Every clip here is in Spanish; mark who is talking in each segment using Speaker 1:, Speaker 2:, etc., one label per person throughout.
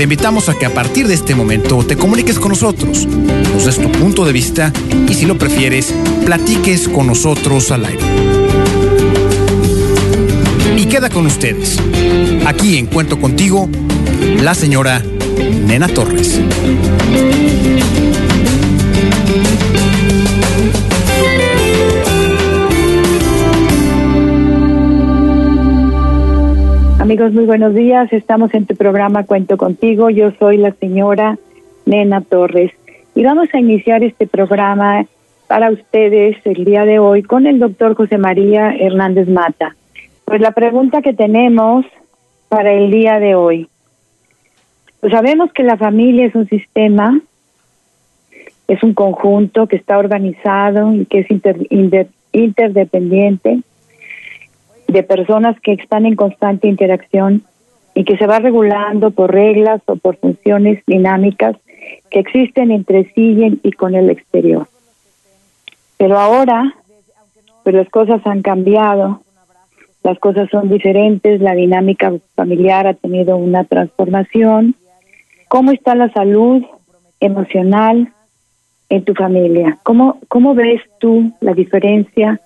Speaker 1: Te invitamos a que a partir de este momento te comuniques con nosotros, nos des tu punto de vista y si lo prefieres, platiques con nosotros al aire. Y queda con ustedes, aquí en Cuento Contigo, la señora Nena Torres.
Speaker 2: Amigos, muy buenos días. Estamos en tu programa Cuento contigo. Yo soy la señora Nena Torres y vamos a iniciar este programa para ustedes el día de hoy con el doctor José María Hernández Mata. Pues la pregunta que tenemos para el día de hoy. Pues sabemos que la familia es un sistema, es un conjunto que está organizado y que es interdependiente de personas que están en constante interacción y que se va regulando por reglas o por funciones dinámicas que existen entre sí y con el exterior. Pero ahora, pues las cosas han cambiado, las cosas son diferentes, la dinámica familiar ha tenido una transformación. ¿Cómo está la salud emocional en tu familia? ¿Cómo, cómo ves tú la diferencia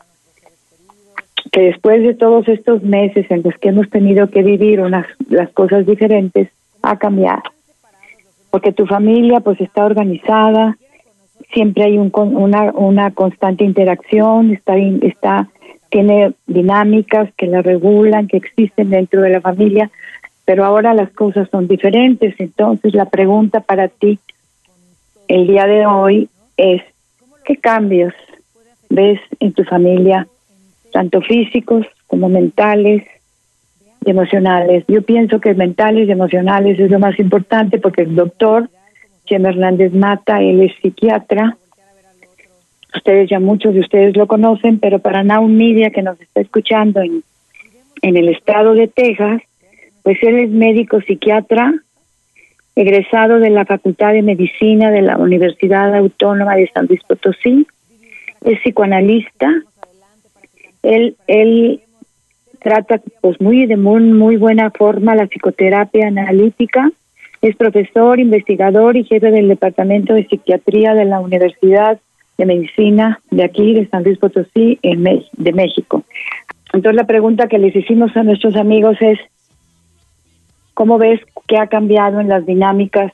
Speaker 2: que después de todos estos meses en los que hemos tenido que vivir unas las cosas diferentes ha cambiado. Porque tu familia pues está organizada siempre hay un, una una constante interacción está está tiene dinámicas que la regulan que existen dentro de la familia pero ahora las cosas son diferentes. Entonces la pregunta para ti el día de hoy es qué cambios ves en tu familia tanto físicos como mentales y emocionales. Yo pienso que mentales y emocionales es lo más importante porque el doctor Chema Hernández Mata, él es psiquiatra. Ustedes ya muchos de ustedes lo conocen, pero para Now Media que nos está escuchando en, en el estado de Texas, pues él es médico psiquiatra, egresado de la Facultad de Medicina de la Universidad Autónoma de San Luis Potosí, es psicoanalista, él, él trata pues muy de muy, muy buena forma la psicoterapia analítica. Es profesor, investigador y jefe del Departamento de Psiquiatría de la Universidad de Medicina de aquí, de San Luis Potosí, en de México. Entonces la pregunta que les hicimos a nuestros amigos es, ¿cómo ves qué ha cambiado en las dinámicas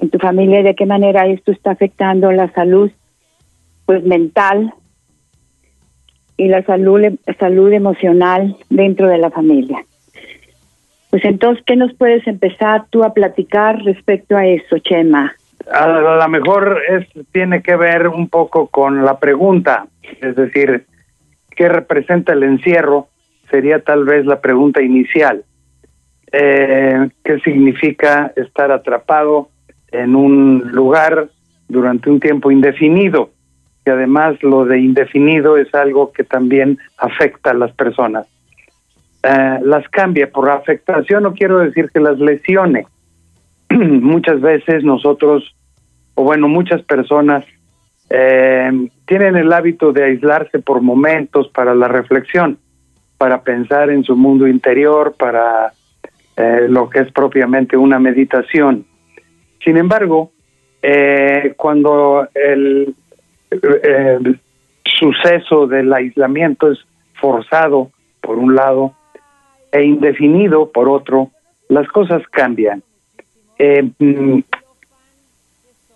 Speaker 2: en tu familia de qué manera esto está afectando la salud pues mental y la salud, salud emocional dentro de la familia. Pues entonces, ¿qué nos puedes empezar tú a platicar respecto a eso, Chema?
Speaker 3: A lo mejor es, tiene que ver un poco con la pregunta, es decir, ¿qué representa el encierro? Sería tal vez la pregunta inicial. Eh, ¿Qué significa estar atrapado en un lugar durante un tiempo indefinido? Y además lo de indefinido es algo que también afecta a las personas. Eh, las cambia por afectación, no quiero decir que las lesione. muchas veces nosotros, o bueno, muchas personas eh, tienen el hábito de aislarse por momentos para la reflexión, para pensar en su mundo interior, para eh, lo que es propiamente una meditación. Sin embargo, cuando el, el suceso del aislamiento es forzado por un lado e indefinido por otro, las cosas cambian. Eh, mm,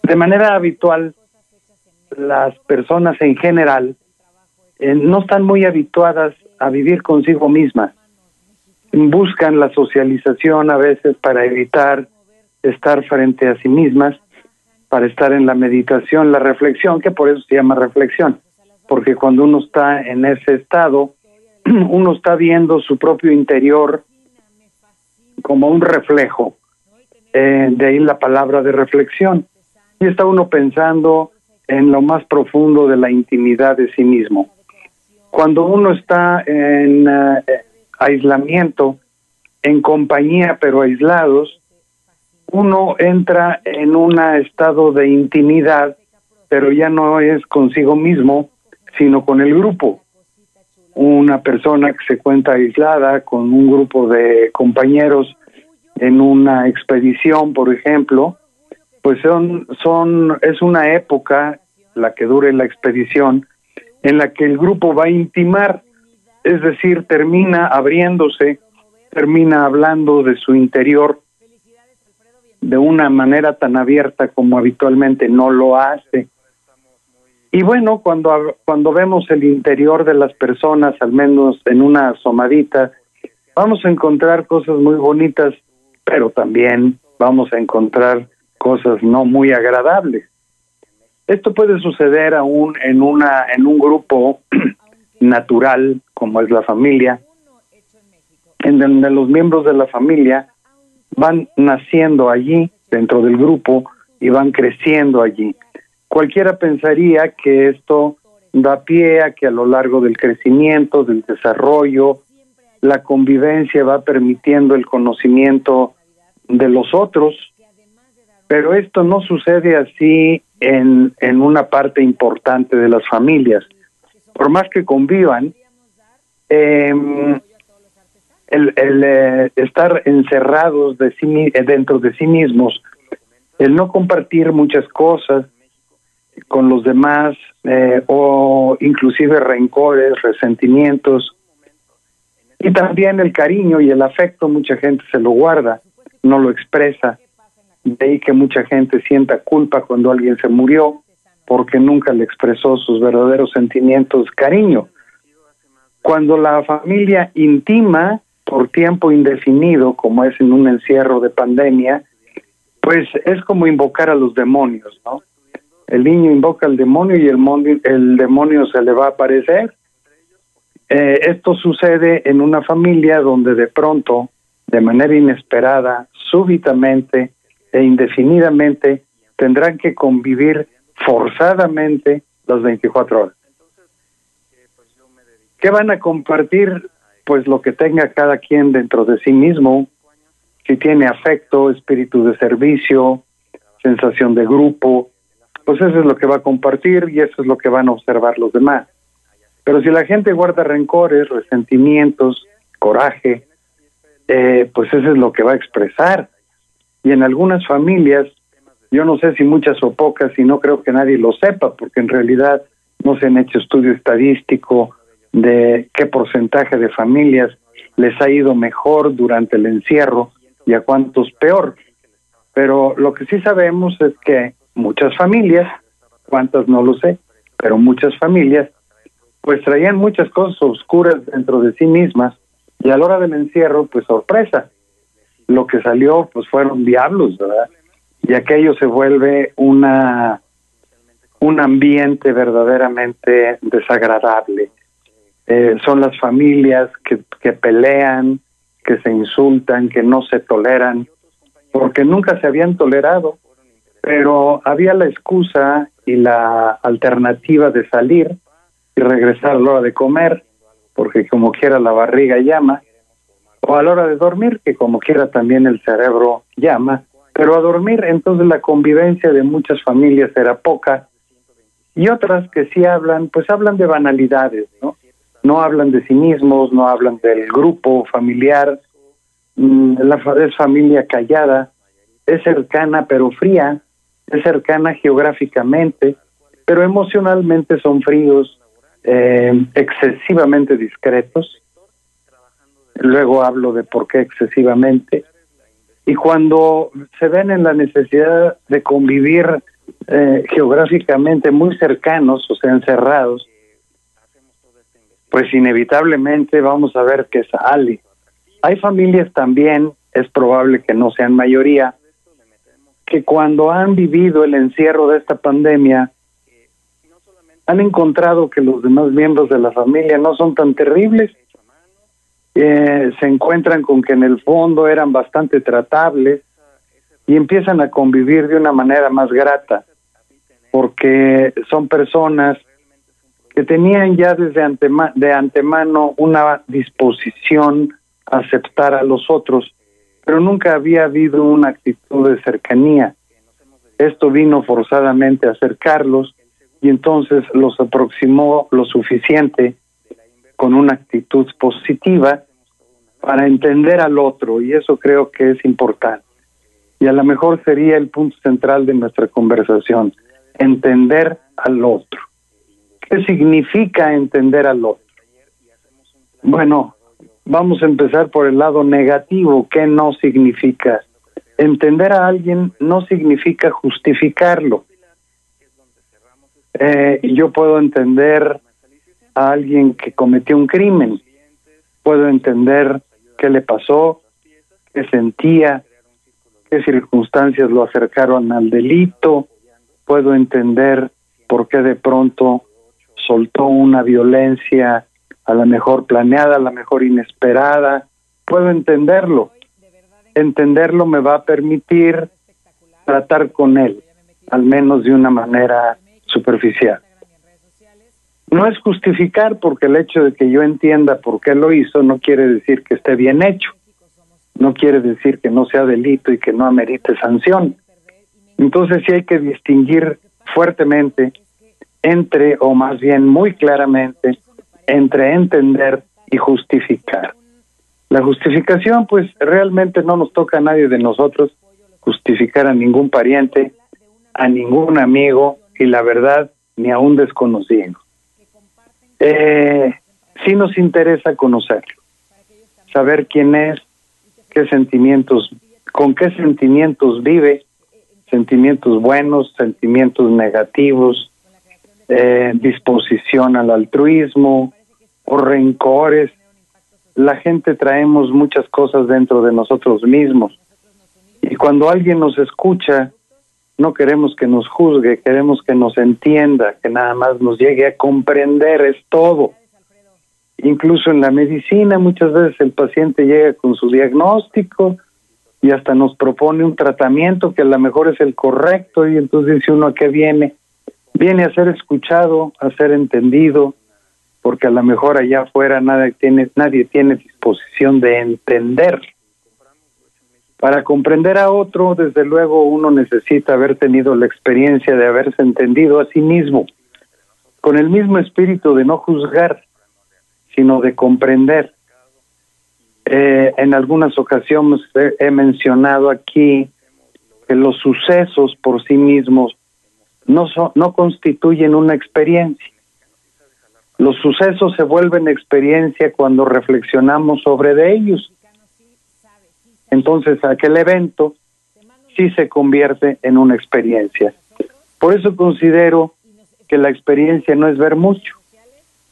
Speaker 3: de manera habitual, las personas en general eh, no están muy habituadas a vivir consigo mismas. Buscan la socialización a veces para evitar estar frente a sí mismas para estar en la meditación, la reflexión, que por eso se llama reflexión, porque cuando uno está en ese estado, uno está viendo su propio interior como un reflejo, eh, de ahí la palabra de reflexión. y está uno pensando en lo más profundo de la intimidad de sí mismo. Cuando uno está en eh, aislamiento, en compañía pero aislados, uno entra en un estado de intimidad, pero ya no es consigo mismo, sino con el grupo. Una persona que se cuenta aislada con un grupo de compañeros en una expedición, por ejemplo, pues son, son, es una época, la que dure la expedición, en la que el grupo va a intimar, es decir, termina abriéndose, termina hablando de su interior de una manera tan abierta como habitualmente no lo hace. Y bueno, cuando, cuando vemos el interior de las personas, al menos en una asomadita, vamos a encontrar cosas muy bonitas, pero también vamos a encontrar cosas no muy agradables. Esto puede suceder aún en una en un grupo natural como es la familia, en donde los miembros de la familia van naciendo allí dentro del grupo y van creciendo allí. Cualquiera pensaría que esto da pie a que a lo largo del crecimiento, del desarrollo, la convivencia va permitiendo el conocimiento de los otros, pero esto no sucede así en, en una parte importante de las familias. Por más que convivan, eh, el, eh, estar encerrados de sí, eh, dentro de sí mismos, el no compartir muchas cosas con los demás eh, o inclusive rencores, resentimientos y también el cariño y el afecto mucha gente se lo guarda, no lo expresa. De ahí que mucha gente sienta culpa cuando alguien se murió porque nunca le expresó sus verdaderos sentimientos, cariño. Cuando la familia intima por tiempo indefinido, como es en un encierro de pandemia, pues es como invocar a los demonios, ¿no? El niño invoca al demonio y el, el demonio se le va a aparecer. Eh, esto sucede en una familia donde de pronto, de manera inesperada, súbitamente e indefinidamente, tendrán que convivir forzadamente las 24 horas. ¿Qué van a compartir? Pues lo que tenga cada quien dentro de sí mismo, si tiene afecto, espíritu de servicio, sensación de grupo, pues eso es lo que va a compartir y eso es lo que van a observar los demás. Pero si la gente guarda rencores, resentimientos, coraje, eh, pues eso es lo que va a expresar. Y en algunas familias, yo no sé si muchas o pocas, y no creo que nadie lo sepa, porque en realidad no se han hecho estudio estadístico de qué porcentaje de familias les ha ido mejor durante el encierro y a cuántos peor. Pero lo que sí sabemos es que muchas familias, cuántas no lo sé, pero muchas familias, pues traían muchas cosas oscuras dentro de sí mismas y a la hora del encierro, pues sorpresa, lo que salió pues fueron diablos, ¿verdad? Y aquello se vuelve una un ambiente verdaderamente desagradable eh, son las familias que, que pelean, que se insultan, que no se toleran, porque nunca se habían tolerado, pero había la excusa y la alternativa de salir y regresar a la hora de comer, porque como quiera la barriga llama, o a la hora de dormir, que como quiera también el cerebro llama, pero a dormir entonces la convivencia de muchas familias era poca. Y otras que sí hablan, pues hablan de banalidades, ¿no? No hablan de sí mismos, no hablan del grupo familiar, mm, la, es familia callada, es cercana pero fría, es cercana geográficamente, pero emocionalmente son fríos, eh, excesivamente discretos. Luego hablo de por qué excesivamente. Y cuando se ven en la necesidad de convivir eh, geográficamente muy cercanos, o sea, encerrados, pues inevitablemente vamos a ver que sale. Hay familias también, es probable que no sean mayoría, que cuando han vivido el encierro de esta pandemia, han encontrado que los demás miembros de la familia no son tan terribles, eh, se encuentran con que en el fondo eran bastante tratables, y empiezan a convivir de una manera más grata, porque son personas que tenían ya desde de antemano una disposición a aceptar a los otros, pero nunca había habido una actitud de cercanía. Esto vino forzadamente a acercarlos y entonces los aproximó lo suficiente con una actitud positiva para entender al otro y eso creo que es importante. Y a lo mejor sería el punto central de nuestra conversación, entender al otro. ¿Qué significa entender al otro? Bueno, vamos a empezar por el lado negativo. ¿Qué no significa? Entender a alguien no significa justificarlo. Eh, yo puedo entender a alguien que cometió un crimen, puedo entender qué le pasó, qué sentía, qué circunstancias lo acercaron al delito, puedo entender por qué de pronto soltó una violencia a la mejor planeada, a la mejor inesperada, puedo entenderlo. Entenderlo me va a permitir tratar con él, al menos de una manera superficial. No es justificar porque el hecho de que yo entienda por qué lo hizo no quiere decir que esté bien hecho, no quiere decir que no sea delito y que no amerite sanción. Entonces sí hay que distinguir fuertemente entre, o más bien muy claramente, entre entender y justificar. La justificación, pues realmente no nos toca a nadie de nosotros justificar a ningún pariente, a ningún amigo y la verdad ni a un desconocido. Eh, sí nos interesa conocerlo, saber quién es, qué sentimientos, con qué sentimientos vive, sentimientos buenos, sentimientos negativos, eh, disposición al altruismo o rencores. La gente traemos muchas cosas dentro de nosotros mismos. Y cuando alguien nos escucha, no queremos que nos juzgue, queremos que nos entienda, que nada más nos llegue a comprender, es todo. Incluso en la medicina muchas veces el paciente llega con su diagnóstico y hasta nos propone un tratamiento que a lo mejor es el correcto y entonces dice uno a qué viene. Viene a ser escuchado, a ser entendido, porque a lo mejor allá afuera nadie tiene, nadie tiene disposición de entender. Para comprender a otro, desde luego uno necesita haber tenido la experiencia de haberse entendido a sí mismo, con el mismo espíritu de no juzgar, sino de comprender. Eh, en algunas ocasiones he, mencionado aquí que los sucesos por sí mismos no, no constituyen una experiencia. Los sucesos se vuelven experiencia cuando reflexionamos sobre de ellos entonces aquel evento sí se convierte en una experiencia. Por eso considero que la experiencia no es ver mucho,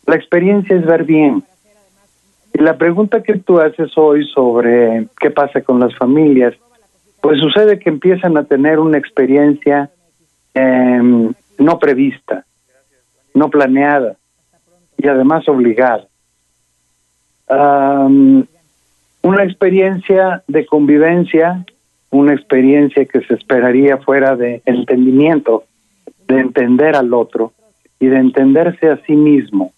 Speaker 3: la experiencia es ver bien. Y la pregunta que tú haces hoy sobre qué pasa con las familias, pues sucede que empiezan a tener una experiencia em, no prevista, no planeada y además obligada una experiencia de convivencia, una experiencia que se esperaría fuera de entendimiento, de entender al otro y de entenderse a sí mismo,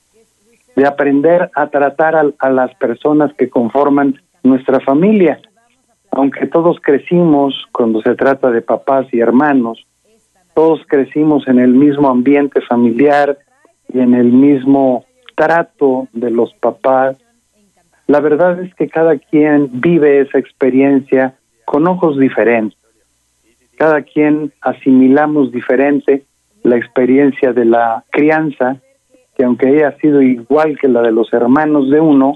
Speaker 3: de aprender a tratar a, las personas que conforman nuestra familia. Aunque todos crecimos cuando se trata de papás y hermanos, todos crecimos en el mismo ambiente familiar y en el mismo trato de los papás la verdad es que cada quien vive esa experiencia con ojos diferentes. Cada quien asimilamos diferente la experiencia de la crianza, que aunque haya sido igual que la de los hermanos de uno,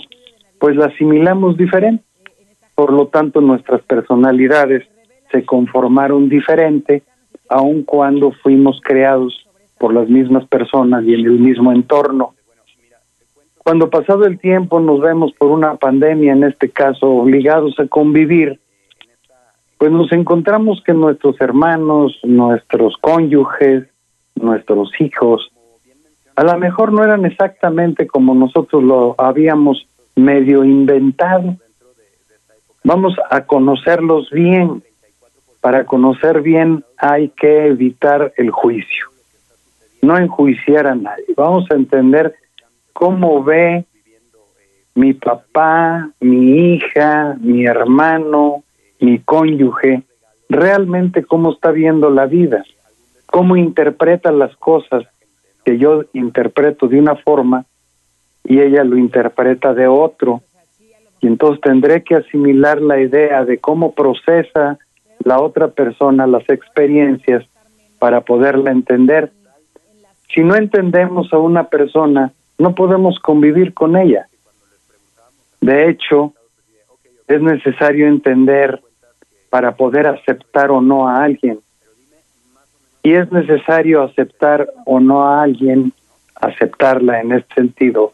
Speaker 3: pues la asimilamos diferente. Por lo tanto, nuestras personalidades se conformaron diferente, aun cuando fuimos creados por las mismas personas y en el mismo entorno. Cuando pasado el tiempo nos vemos por una pandemia, en este caso, obligados a convivir, pues nos encontramos que nuestros hermanos, nuestros cónyuges, nuestros hijos, a lo mejor no eran exactamente como nosotros lo habíamos medio inventado. Vamos a conocerlos bien para conocer bien hay que evitar el juicio, no enjuiciar a nadie. Vamos a entender cómo ve mi papá, mi hija, mi hermano, mi cónyuge, realmente cómo está viendo la vida, cómo interpreta las cosas que yo interpreto de una forma y ella lo interpreta de otro. Y entonces tendré que asimilar la idea de cómo procesa la otra persona las experiencias para poderla entender. Si no entendemos a una persona, no podemos convivir con ella. De hecho, es necesario entender para poder aceptar o no a alguien. Y es necesario aceptar o no a alguien, aceptarla en este sentido,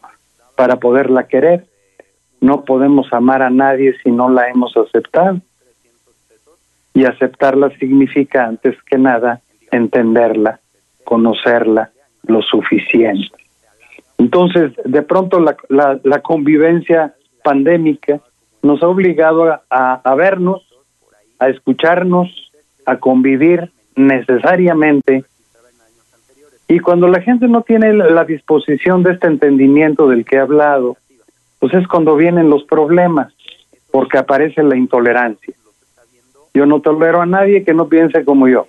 Speaker 3: para poderla querer. No podemos amar a nadie si no la hemos aceptado. Y aceptarla significa, antes que nada, entenderla, conocerla lo suficiente. Entonces, de pronto la, convivencia pandémica nos ha obligado a, a vernos, a escucharnos, a convivir necesariamente. Y cuando la gente no tiene la disposición de este entendimiento del que he hablado, pues es cuando vienen los problemas, porque aparece la intolerancia. Yo no tolero a nadie que no piense como yo.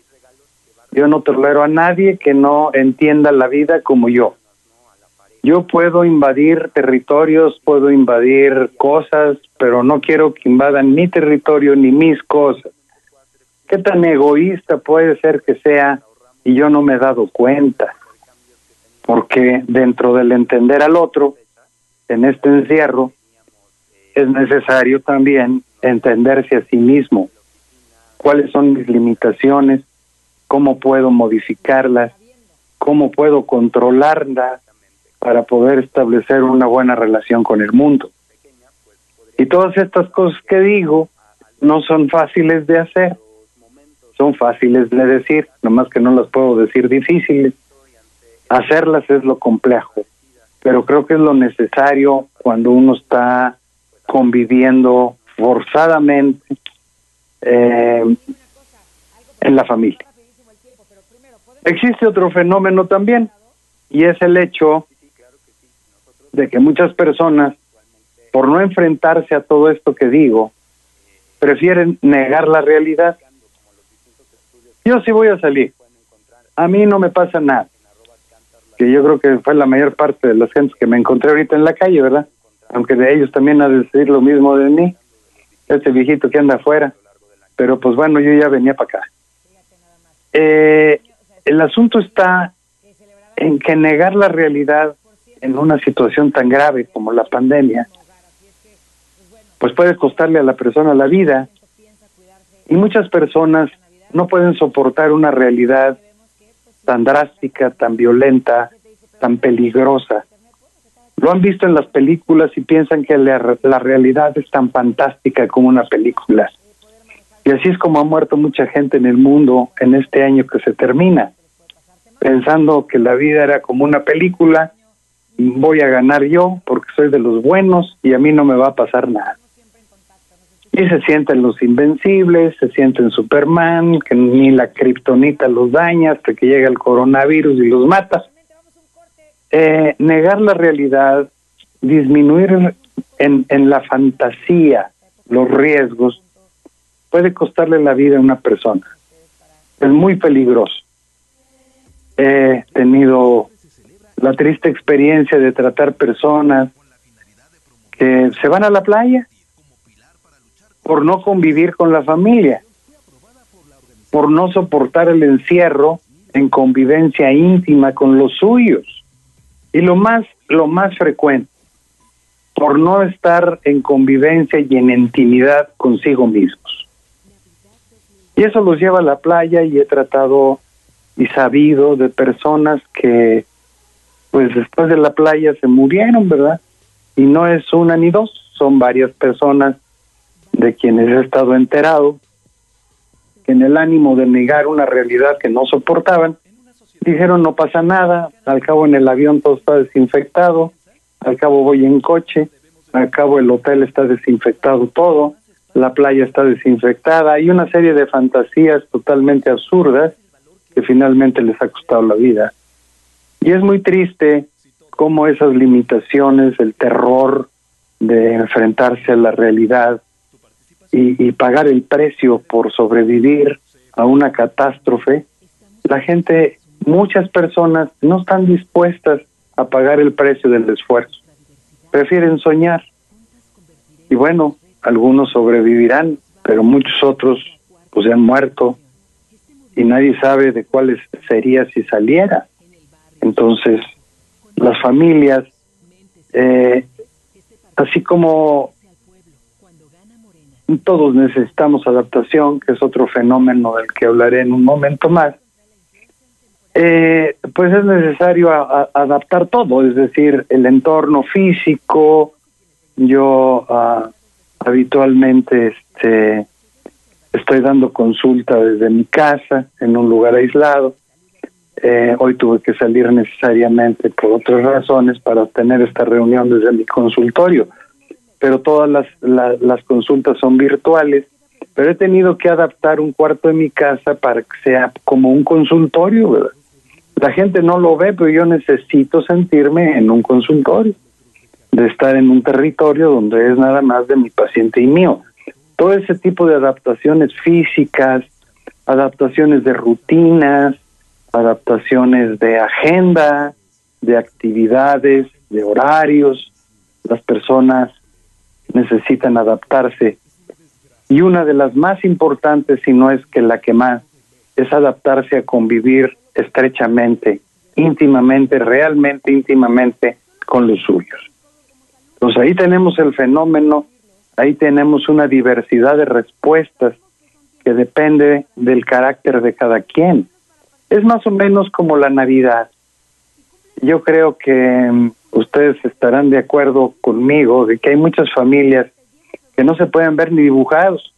Speaker 3: Yo no tolero a nadie que no entienda la vida como yo. Yo puedo invadir territorios, puedo invadir cosas, pero no quiero que invadan mi territorio ni mis cosas. ¿Qué tan egoísta puede ser que sea y yo no me he dado cuenta? Porque dentro del entender al otro, en este encierro, es necesario también entenderse a sí mismo. ¿Cuáles son mis limitaciones? ¿Cómo puedo modificarlas? ¿Cómo puedo controlarlas? para poder establecer una buena relación con el mundo. Y todas estas cosas que digo no son fáciles de hacer, son fáciles de decir, nomás que no las puedo decir difíciles. Hacerlas es lo complejo, pero creo que es lo necesario cuando uno está conviviendo forzadamente eh, en la familia. Existe otro fenómeno también, y es el hecho de que muchas personas, por no enfrentarse a todo esto que digo, prefieren negar la realidad. Yo sí voy a salir. A mí no me pasa nada. Que yo creo que fue la mayor parte de las gentes que me encontré ahorita en la calle, ¿verdad? Aunque de ellos también ha de decir lo mismo de mí, este viejito que anda afuera. Pero pues bueno, yo ya venía para acá. Eh, el asunto está en que negar la realidad en una situación tan grave como la pandemia, pues puede costarle a la persona la vida. Y muchas personas no pueden soportar una realidad tan drástica, tan violenta, tan peligrosa. Lo han visto en las películas y piensan que la, la, realidad es tan fantástica como una película. Y así es como ha muerto mucha gente en el mundo en este año que se termina, pensando que la vida era como una película voy a ganar yo porque soy de los buenos y a mí no me va a pasar nada. Y se sienten los invencibles, se sienten Superman, que ni la kriptonita los daña hasta que llega el coronavirus y los mata. Eh, negar la realidad, disminuir en, en la fantasía los riesgos, puede costarle la vida a una persona. Es muy peligroso. He tenido la triste experiencia de tratar personas que se van a la playa por no convivir con la familia, por no soportar el encierro en convivencia íntima con los suyos. Y lo más lo más frecuente, por no estar en convivencia y en intimidad consigo mismos. Y eso los lleva a la playa y he tratado y sabido de personas que pues después de la playa se murieron, ¿verdad? Y no es una ni dos, son varias personas de quienes he estado enterado que en el ánimo de negar una realidad que no soportaban, dijeron no pasa nada, al cabo en el avión todo está desinfectado, al cabo voy en coche, al cabo el hotel está desinfectado todo, la playa está desinfectada, hay una serie de fantasías totalmente absurdas que finalmente les ha costado la vida. Y es muy triste cómo esas limitaciones, el terror de enfrentarse a la realidad y, y pagar el precio por sobrevivir a una catástrofe, la gente, muchas personas no están dispuestas a pagar el precio del esfuerzo, prefieren soñar. Y bueno, algunos sobrevivirán, pero muchos otros pues han muerto y nadie sabe de cuáles sería si saliera. Entonces, las familias, eh, así como todos necesitamos adaptación, que es otro fenómeno del que hablaré en un momento más, eh, pues es necesario adaptar todo, es decir, el entorno físico. Yo uh, habitualmente este, estoy dando consulta desde mi casa, en un lugar aislado. Eh, hoy tuve que salir necesariamente por otras razones para tener esta reunión desde mi consultorio, pero todas las, las consultas son virtuales, pero he tenido que adaptar un cuarto de mi casa para que sea como un consultorio, ¿verdad? La gente no lo ve, pero yo necesito sentirme en un consultorio, de estar en un territorio donde es nada más de mi paciente y mío. Todo ese tipo de adaptaciones físicas, adaptaciones de rutinas, adaptaciones de agenda, de actividades, de horarios. Las personas necesitan adaptarse. Y una de las más importantes, si no es que la que más, es adaptarse a convivir estrechamente, íntimamente, realmente íntimamente con los suyos. Entonces ahí tenemos el fenómeno, ahí tenemos una diversidad de respuestas que depende del carácter de cada quien. Es más o menos como la Navidad. Yo creo que mm, ustedes estarán de acuerdo conmigo de que hay muchas familias que no se pueden ver ni dibujados.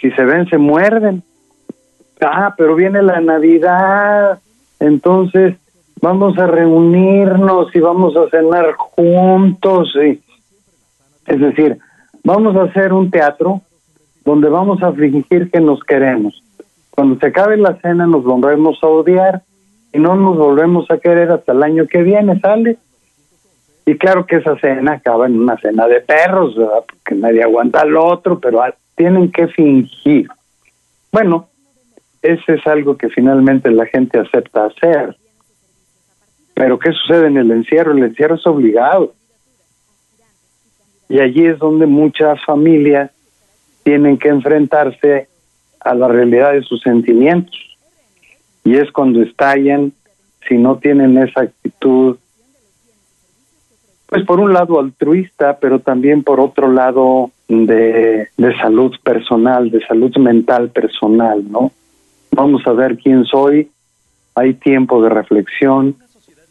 Speaker 3: Si se ven, se muerden. Ah, pero viene la Navidad, entonces vamos a reunirnos y vamos a cenar juntos. Y, es decir, vamos a hacer un teatro donde vamos a fingir que nos queremos. Cuando se acabe la cena nos volvemos a odiar y no nos volvemos a querer hasta el año que viene, ¿sale? Y claro que esa cena acaba en una cena de perros, ¿verdad? Porque nadie aguanta al otro, pero tienen que fingir. Bueno, ese es algo que finalmente la gente acepta hacer. Pero ¿qué sucede en el encierro? El encierro es obligado. Y allí es donde muchas familias tienen que enfrentarse a la realidad de sus sentimientos. Y es cuando estallan, si no tienen esa actitud, pues por un lado altruista, pero también por otro lado de, de salud personal, de salud mental personal, ¿no? Vamos a ver quién soy, hay tiempo de reflexión,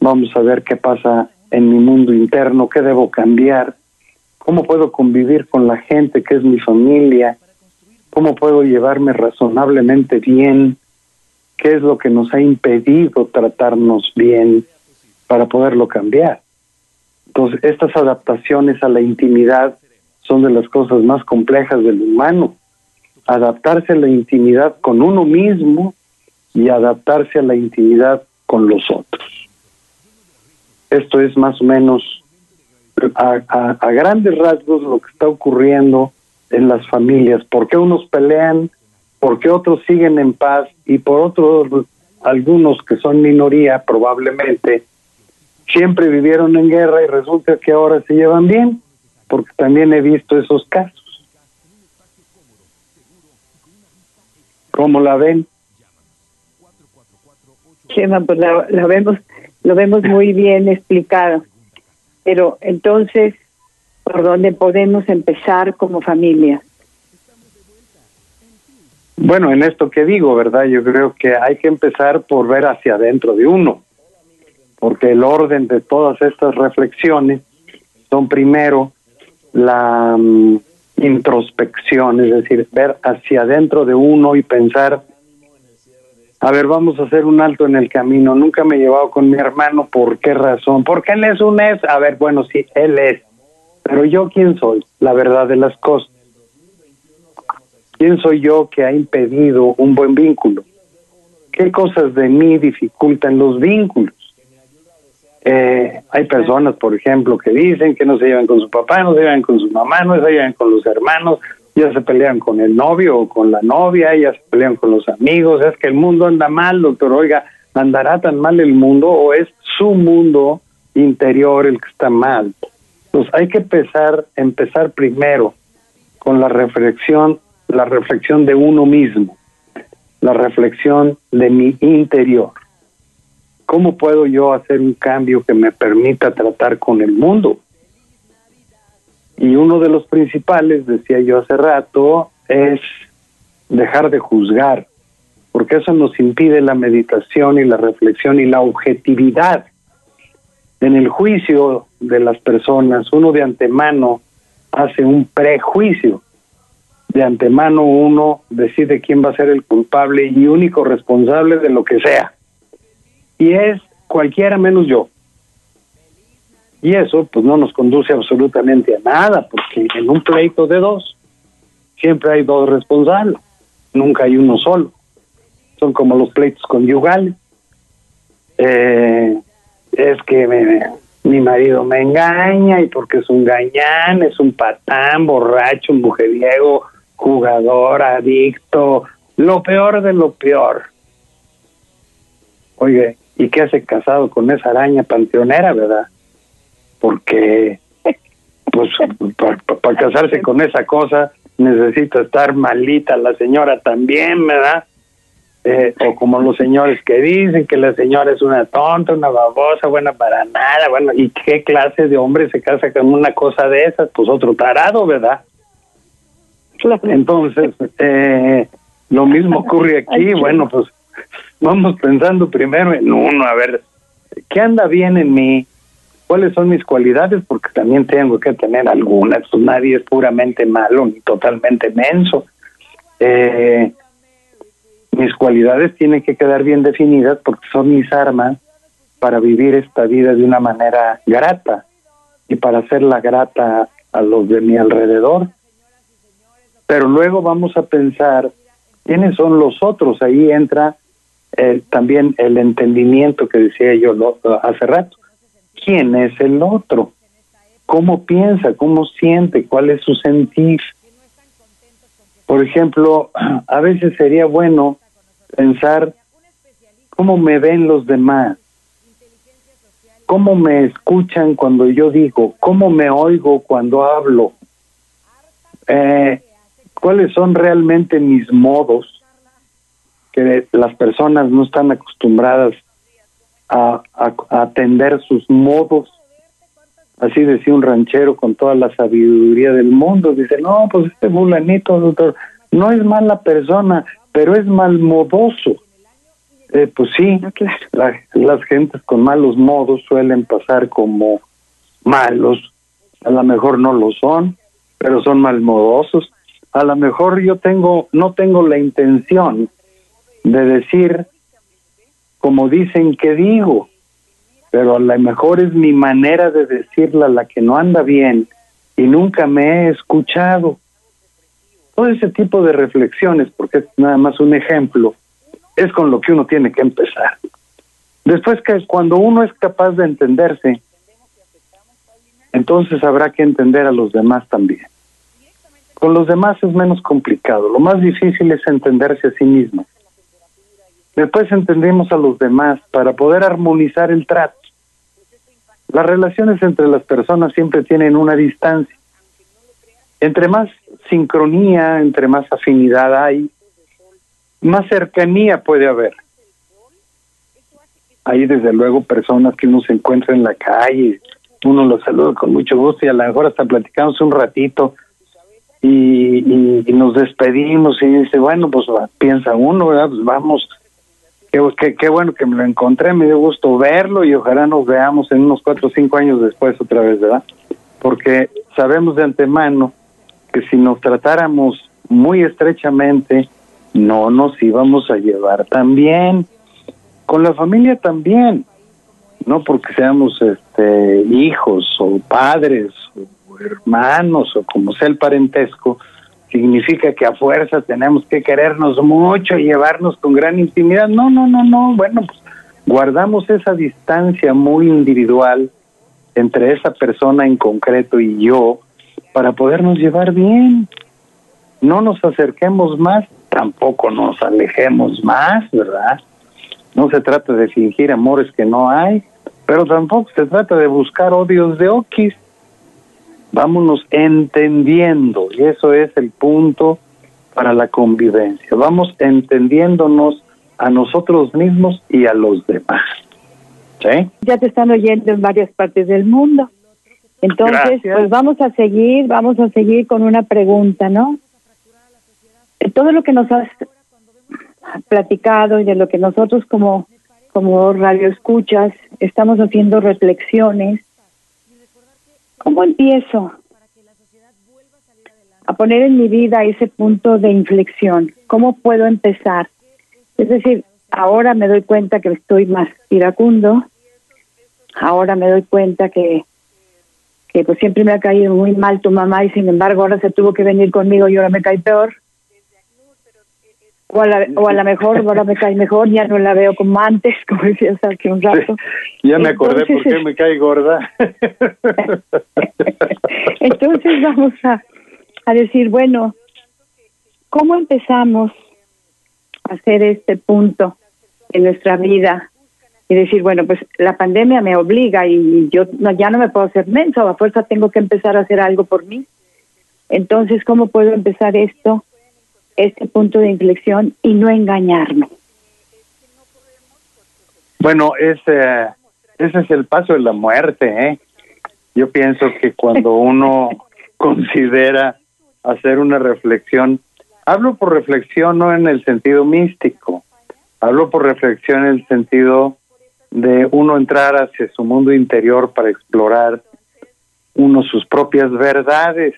Speaker 3: vamos a ver qué pasa en mi mundo interno, qué debo cambiar, cómo puedo convivir con la gente que es mi familia, cómo puedo llevarme razonablemente bien, qué es lo que nos ha impedido tratarnos bien para poderlo cambiar. Entonces, estas adaptaciones a la intimidad son de las cosas más complejas del humano. Adaptarse a la intimidad con uno mismo y adaptarse a la intimidad con los otros. Esto es más o menos a, grandes rasgos lo que está ocurriendo en las familias, por qué unos pelean, por qué otros siguen en paz y por otros algunos que son minoría probablemente siempre vivieron en guerra y resulta que ahora se llevan bien, porque también he visto esos casos. ¿Cómo la ven?
Speaker 2: Chema, pues la, la vemos, lo vemos muy bien explicado. Pero entonces, por dónde podemos empezar como familia.
Speaker 3: Bueno, en esto que digo, ¿verdad? Yo creo que hay que empezar por ver hacia adentro de uno, porque el orden de todas estas reflexiones son primero la mm, introspección, es decir, ver hacia adentro de uno y pensar, a ver, vamos a hacer un alto en el camino, nunca me he llevado con mi hermano, ¿por qué razón? Porque él es un es, a ver, bueno, sí, él es, pero yo quién soy, la verdad de las cosas. ¿Quién soy yo que ha impedido un buen vínculo? ¿Qué cosas de mí dificultan los vínculos? Eh, hay personas, por ejemplo, que dicen que no se llevan con su papá, no se llevan con su mamá, no se llevan con los hermanos, ya se pelean con el novio o con la novia, ya se pelean con los amigos, es que el mundo anda mal, doctor, oiga, ¿andará tan mal el mundo o es su mundo interior el que está mal? Entonces hay que empezar, empezar primero con la reflexión, la reflexión de uno mismo, la reflexión de mi interior. ¿Cómo puedo yo hacer un cambio que me permita tratar con el mundo? Y uno de los principales, decía yo hace rato, es dejar de juzgar, porque eso nos impide la meditación y la reflexión y la objetividad. En el juicio de las personas, uno de antemano hace un prejuicio. De antemano uno decide quién va a ser el culpable y único responsable de lo que sea. Y es cualquiera menos yo. Y eso pues no nos conduce absolutamente a nada, porque en un pleito de dos siempre hay dos responsables, nunca hay uno solo. Son como los pleitos conyugales. Eh, es que mi marido me engaña y porque es un gañán, es un patán, borracho, un mujeriego, jugador, adicto, lo peor de lo peor. Oye, ¿y qué hace casado con esa araña panteonera, verdad? Porque pues para casarse con esa cosa necesita estar malita la señora también, ¿verdad? Eh, o como los señores que dicen que la señora es una tonta, una babosa, buena para nada, bueno, ¿y qué clase de hombre se casa con una cosa de esas? Pues otro tarado, ¿verdad? Entonces, eh, lo mismo ocurre aquí, bueno, pues vamos pensando primero en uno, a ver, ¿qué anda bien en mí? Cuáles son mis cualidades, porque también tengo que tener algunas, pues nadie es puramente malo ni totalmente menso. Eh, mis cualidades tienen que quedar bien definidas porque son mis armas para vivir esta vida de una manera grata y para hacerla grata a los de mi alrededor. Pero luego vamos a pensar quiénes son los otros. Ahí entra eh, también el entendimiento que decía yo hace rato quién es el otro, cómo piensa, cómo siente, cuál es su sentir. Por ejemplo, a veces sería bueno pensar cómo me ven los demás, cómo me escuchan cuando yo digo, cómo me oigo cuando hablo, eh, cuáles son realmente mis modos, que las personas no están acostumbradas a, atender sus modos. Así decía un ranchero con toda la sabiduría del mundo. Dice, no, pues este fulanito, doctor, no es mala persona, pero es malmodoso. Eh, pues sí, las gentes con malos modos suelen pasar como malos. A lo mejor no lo son, pero son malmodosos. A lo mejor yo tengo, no tengo la intención de decir como dicen que digo, pero a lo mejor es mi manera de decirla la que no anda bien y nunca me he escuchado. Todo ese tipo de reflexiones, porque es nada más un ejemplo, es con lo que uno tiene que empezar. Después que cuando uno es capaz de entenderse, entonces habrá que entender a los demás también. Con los demás es menos complicado, lo más difícil es entenderse a sí mismo. Después entendemos a los demás para poder armonizar el trato. Las relaciones entre las personas siempre tienen una distancia. Entre más sincronía, entre más afinidad hay, más cercanía puede haber. Hay desde luego personas que uno se encuentra en la calle, uno los saluda con mucho gusto y a lo mejor hasta platicamos un ratito y, nos despedimos y dice, bueno, pues piensa uno, ¿verdad? Pues vamos Qué, qué, bueno que me lo encontré, me dio gusto verlo y ojalá nos veamos en unos cuatro o cinco años después otra vez, ¿verdad? Porque sabemos de antemano que si nos tratáramos muy estrechamente, no nos íbamos a llevar tan bien. Con la familia también, no porque seamos este, hijos o padres o hermanos o como sea el parentesco, significa que a fuerza tenemos que querernos mucho y llevarnos con gran intimidad. No, no, no, no. Bueno, pues guardamos esa distancia muy individual entre esa persona en concreto y yo para podernos llevar bien. No nos acerquemos más, tampoco nos alejemos más, ¿verdad? No se trata de fingir amores que no hay, pero tampoco se trata de buscar odios de okis. Vámonos entendiendo, y eso es el punto para la convivencia. Vamos entendiéndonos a nosotros mismos y a los demás. ¿Sí?
Speaker 2: Ya te están oyendo en varias partes del mundo. Entonces, pues vamos a seguir, vamos a seguir con una pregunta, ¿no? Todo lo que nos has platicado y de lo que nosotros como como radio escuchas estamos haciendo reflexiones. ¿Cómo empiezo a poner en mi vida ese punto de inflexión? ¿Cómo puedo empezar? Es decir, ahora me doy cuenta que estoy más iracundo, ahora me doy cuenta que, que pues siempre me ha caído muy mal tu mamá y sin embargo ahora se tuvo que venir conmigo y ahora me cae peor. O a, la, o a lo mejor ahora me cae mejor, ya no la veo como antes, como decías hace un rato.
Speaker 3: ya me acordé por qué me cae gorda.
Speaker 2: Entonces vamos a, a decir, bueno, ¿cómo empezamos a hacer este punto en nuestra vida? Y decir, bueno, pues la pandemia me obliga y yo no, ya no me puedo hacer menso, a fuerza tengo que empezar a hacer algo por mí. Entonces, ¿cómo puedo empezar esto? Este punto de inflexión y no engañarme.
Speaker 3: Bueno, ese, ese es el paso de la muerte. ¿eh? Yo pienso que cuando uno considera hacer una reflexión, hablo por reflexión no en el sentido místico, hablo por reflexión en el sentido de uno entrar hacia su mundo interior para explorar uno sus propias verdades.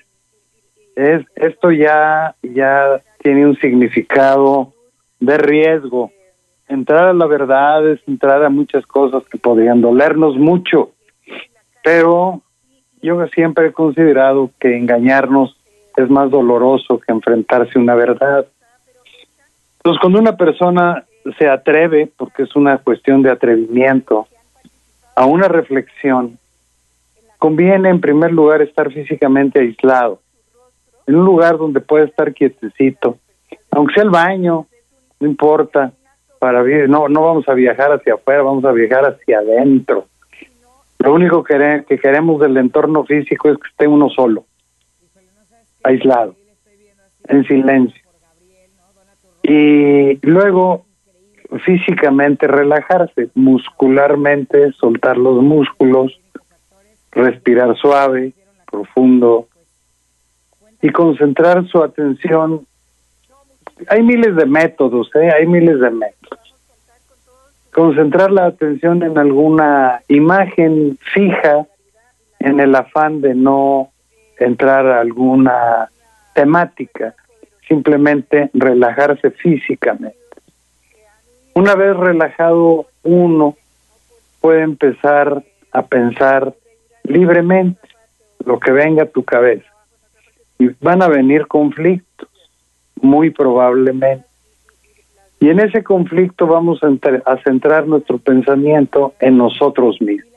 Speaker 3: Es esto ya ya tiene un significado de riesgo. Entrar a la verdad es entrar a muchas cosas que podrían dolernos mucho, pero yo siempre he considerado que engañarnos es más doloroso que enfrentarse a una verdad. Entonces, cuando una persona se atreve, porque es una cuestión de atrevimiento, a una reflexión, conviene en primer lugar estar físicamente aislado en un lugar donde pueda estar quietecito, aunque sea el baño, no importa, para no no vamos a viajar hacia afuera, vamos a viajar hacia adentro. Lo único que, que queremos del entorno físico es que esté uno solo, aislado, en silencio. Y luego físicamente relajarse, muscularmente soltar los músculos, respirar suave, profundo, y concentrar su atención. Hay miles de métodos, ¿eh? hay miles de métodos. Concentrar la atención en alguna imagen fija en el afán de no entrar a alguna temática, simplemente relajarse físicamente. Una vez relajado uno puede empezar a pensar libremente lo que venga a tu cabeza y van a venir conflictos, muy probablemente. Y en ese conflicto vamos a, centrar nuestro pensamiento en nosotros mismos.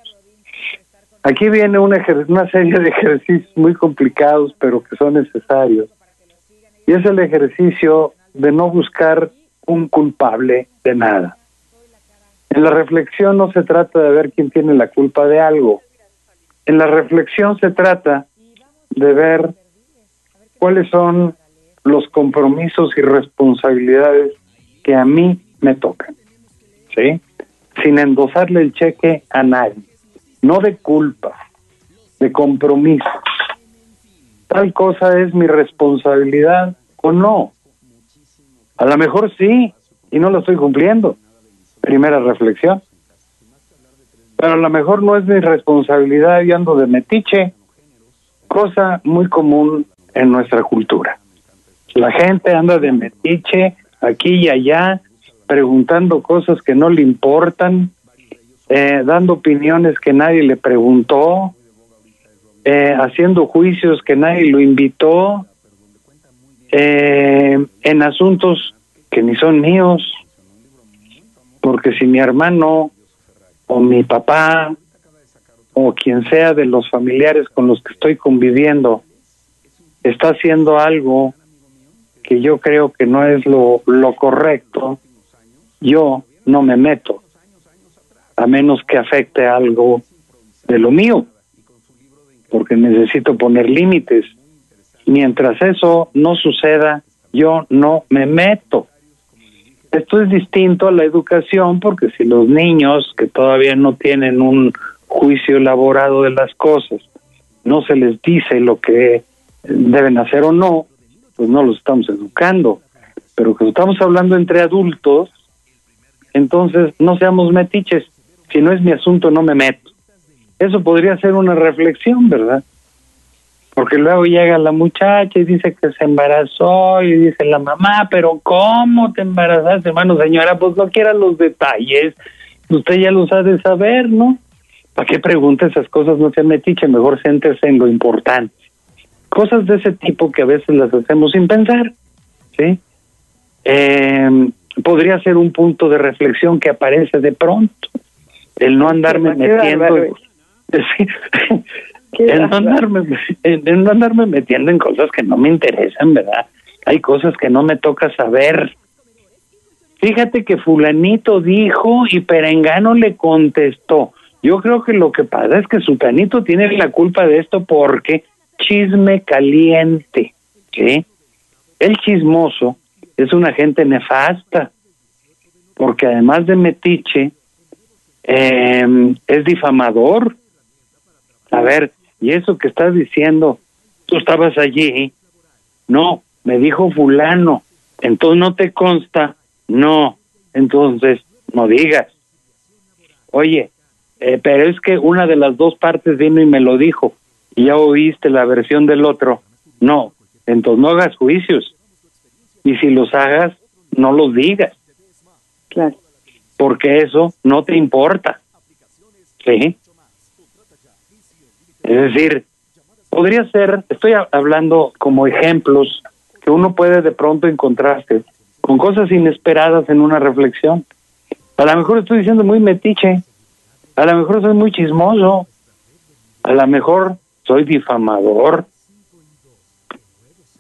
Speaker 3: Aquí viene una, una serie de ejercicios muy complicados, pero que son necesarios. Y es el ejercicio de no buscar un culpable de nada. En la reflexión no se trata de ver quién tiene la culpa de algo. En la reflexión se trata de ver cuáles son los compromisos y responsabilidades que a mí me tocan, ¿sí? Sin endosarle el cheque a nadie, no de culpa, de compromiso. Tal cosa es mi responsabilidad o no. A lo mejor sí, y no lo estoy cumpliendo. Primera reflexión. Pero a lo mejor no es mi responsabilidad y ando de metiche, cosa muy común en nuestra cultura. La gente anda de metiche aquí y allá, preguntando cosas que no le importan, eh, dando opiniones que nadie le preguntó, eh, haciendo juicios que nadie lo invitó. eh, en asuntos que ni son míos, porque si mi hermano o mi papá o quien sea de los familiares con los que estoy conviviendo está haciendo algo que yo creo que no es lo, lo correcto, yo no me meto, a menos que afecte algo de lo mío, porque necesito poner límites. Mientras eso no suceda, yo no me meto. Esto es distinto a la educación porque si los niños que todavía no tienen un juicio elaborado de las cosas, no se les dice lo que deben hacer o no, pues no los estamos educando. Pero que estamos hablando entre adultos, entonces no seamos metiches. Si no es mi asunto, no me meto. Eso podría ser una reflexión, ¿verdad? Porque luego llega la muchacha y dice que se embarazó y dice la mamá, pero ¿cómo te embarazaste, hermano, señora? Pues no quiera los detalles, usted ya los ha de saber, ¿no? ¿Para qué pregunta esas cosas? No se metiche, mejor siéntese en lo importante. Cosas de ese tipo que a veces las hacemos sin pensar, ¿sí? Eh, podría ser un punto de reflexión que aparece de pronto. El no andarme metiendo... en no, andarme, en no andarme metiendo en cosas que no me interesan, ¿verdad? Hay cosas que no me toca saber. Fíjate que fulanito dijo y Perengano le contestó. Yo creo que lo que pasa es que Sutanito tiene la culpa de esto porque chisme caliente, ¿sí? El chismoso es una gente nefasta, porque además de metiche, eh, es difamador. A ver, y eso que estás diciendo, tú estabas allí, no, me dijo fulano, entonces no te consta, no, entonces no digas. Oye, eh, pero es que una de las dos partes vino y me lo dijo, y ya oíste la versión del otro, no, entonces no hagas juicios, y si los hagas, no los digas.
Speaker 2: Claro.
Speaker 3: Porque eso no te importa. ¿Sí? Es decir, podría ser, estoy hablando como ejemplos que uno puede de pronto encontrarse con cosas inesperadas en una reflexión. A lo mejor estoy diciendo muy metiche, a lo mejor soy muy chismoso, a lo mejor soy difamador.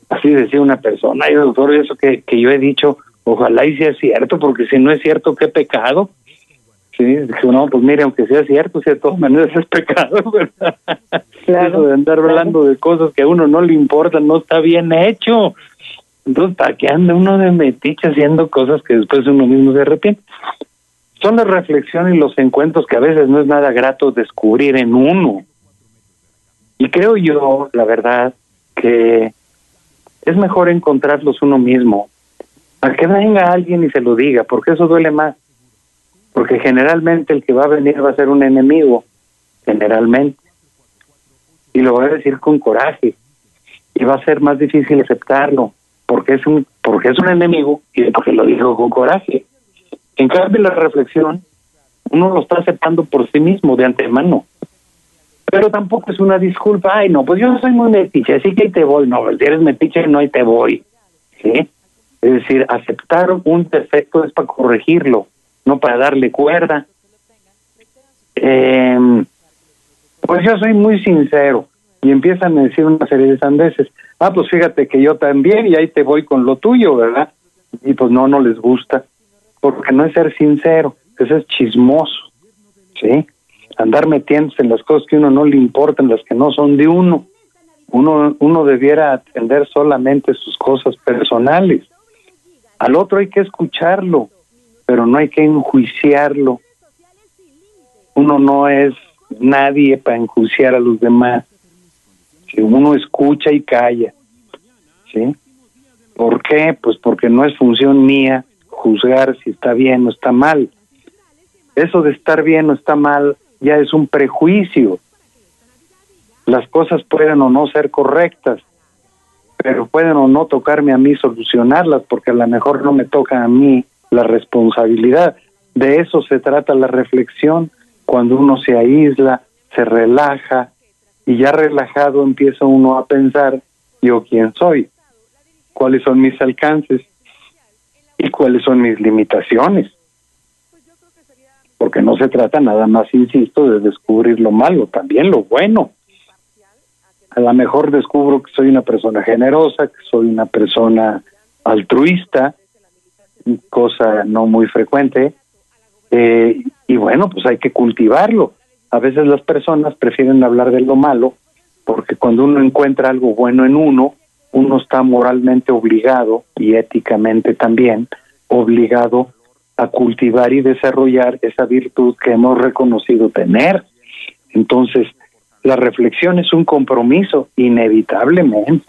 Speaker 3: Así decía una persona, y doctor, eso que, que yo he dicho, ojalá y sea cierto, porque si no es cierto, qué pecado. Sí, no, pues mire, aunque sea cierto, si de todas maneras es pecado, ¿verdad? Claro, Eso de andar hablando de cosas que a uno no le importan, no está bien hecho. Entonces, ¿para qué anda uno de metiche haciendo cosas que después uno mismo se arrepiente? Son la reflexión y los encuentros que a veces no es nada grato descubrir en uno. Y creo yo, la verdad, que es mejor encontrarlos uno mismo, a que venga alguien y se lo diga, porque eso duele más porque generalmente el que va a venir va a ser un enemigo, generalmente, y lo va a decir con coraje, y va a ser más difícil aceptarlo, porque es un, porque es un enemigo y porque lo dijo con coraje. En cambio, la reflexión, uno lo está aceptando por sí mismo, de antemano. Pero tampoco es una disculpa, ay, no, pues yo soy muy metiche, así que ahí te voy. No, si eres metiche, no, ahí te voy. ¿Sí? Es decir, aceptar un defecto es para corregirlo no para darle cuerda. Eh, pues yo soy muy sincero y empiezan a decir una serie de sandeces. Ah, pues fíjate que yo también y ahí te voy con lo tuyo, ¿verdad? Y pues no, no les gusta, porque no es ser sincero, eso es chismoso, ¿sí? Andar metiéndose en las cosas que uno no le importan, las que no son de uno. Uno, uno debiera atender solamente sus cosas personales. Al otro hay que escucharlo, pero no hay que enjuiciarlo. Uno no es nadie para enjuiciar a los demás. Si uno escucha y calla, ¿sí? ¿Por qué? Pues porque no es función mía juzgar si está bien o está mal. Eso de estar bien o está mal ya es un prejuicio. Las cosas pueden o no ser correctas, pero pueden o no tocarme a mí solucionarlas, porque a lo mejor no me toca a mí la responsabilidad. De eso se trata la reflexión, cuando uno se aísla, se relaja y ya relajado empieza uno a pensar, yo quién soy. cuáles son mis alcances y cuáles son mis limitaciones. Porque no se trata nada más, insisto, de descubrir lo malo, también lo bueno. A lo mejor descubro que soy una persona generosa, que soy una persona altruista, cosa no muy frecuente, eh, y bueno, pues hay que cultivarlo. A veces las personas prefieren hablar de lo malo porque cuando uno encuentra algo bueno en uno, uno está moralmente obligado y éticamente también obligado a cultivar y desarrollar esa virtud que hemos reconocido tener. Entonces, la reflexión es un compromiso, inevitablemente.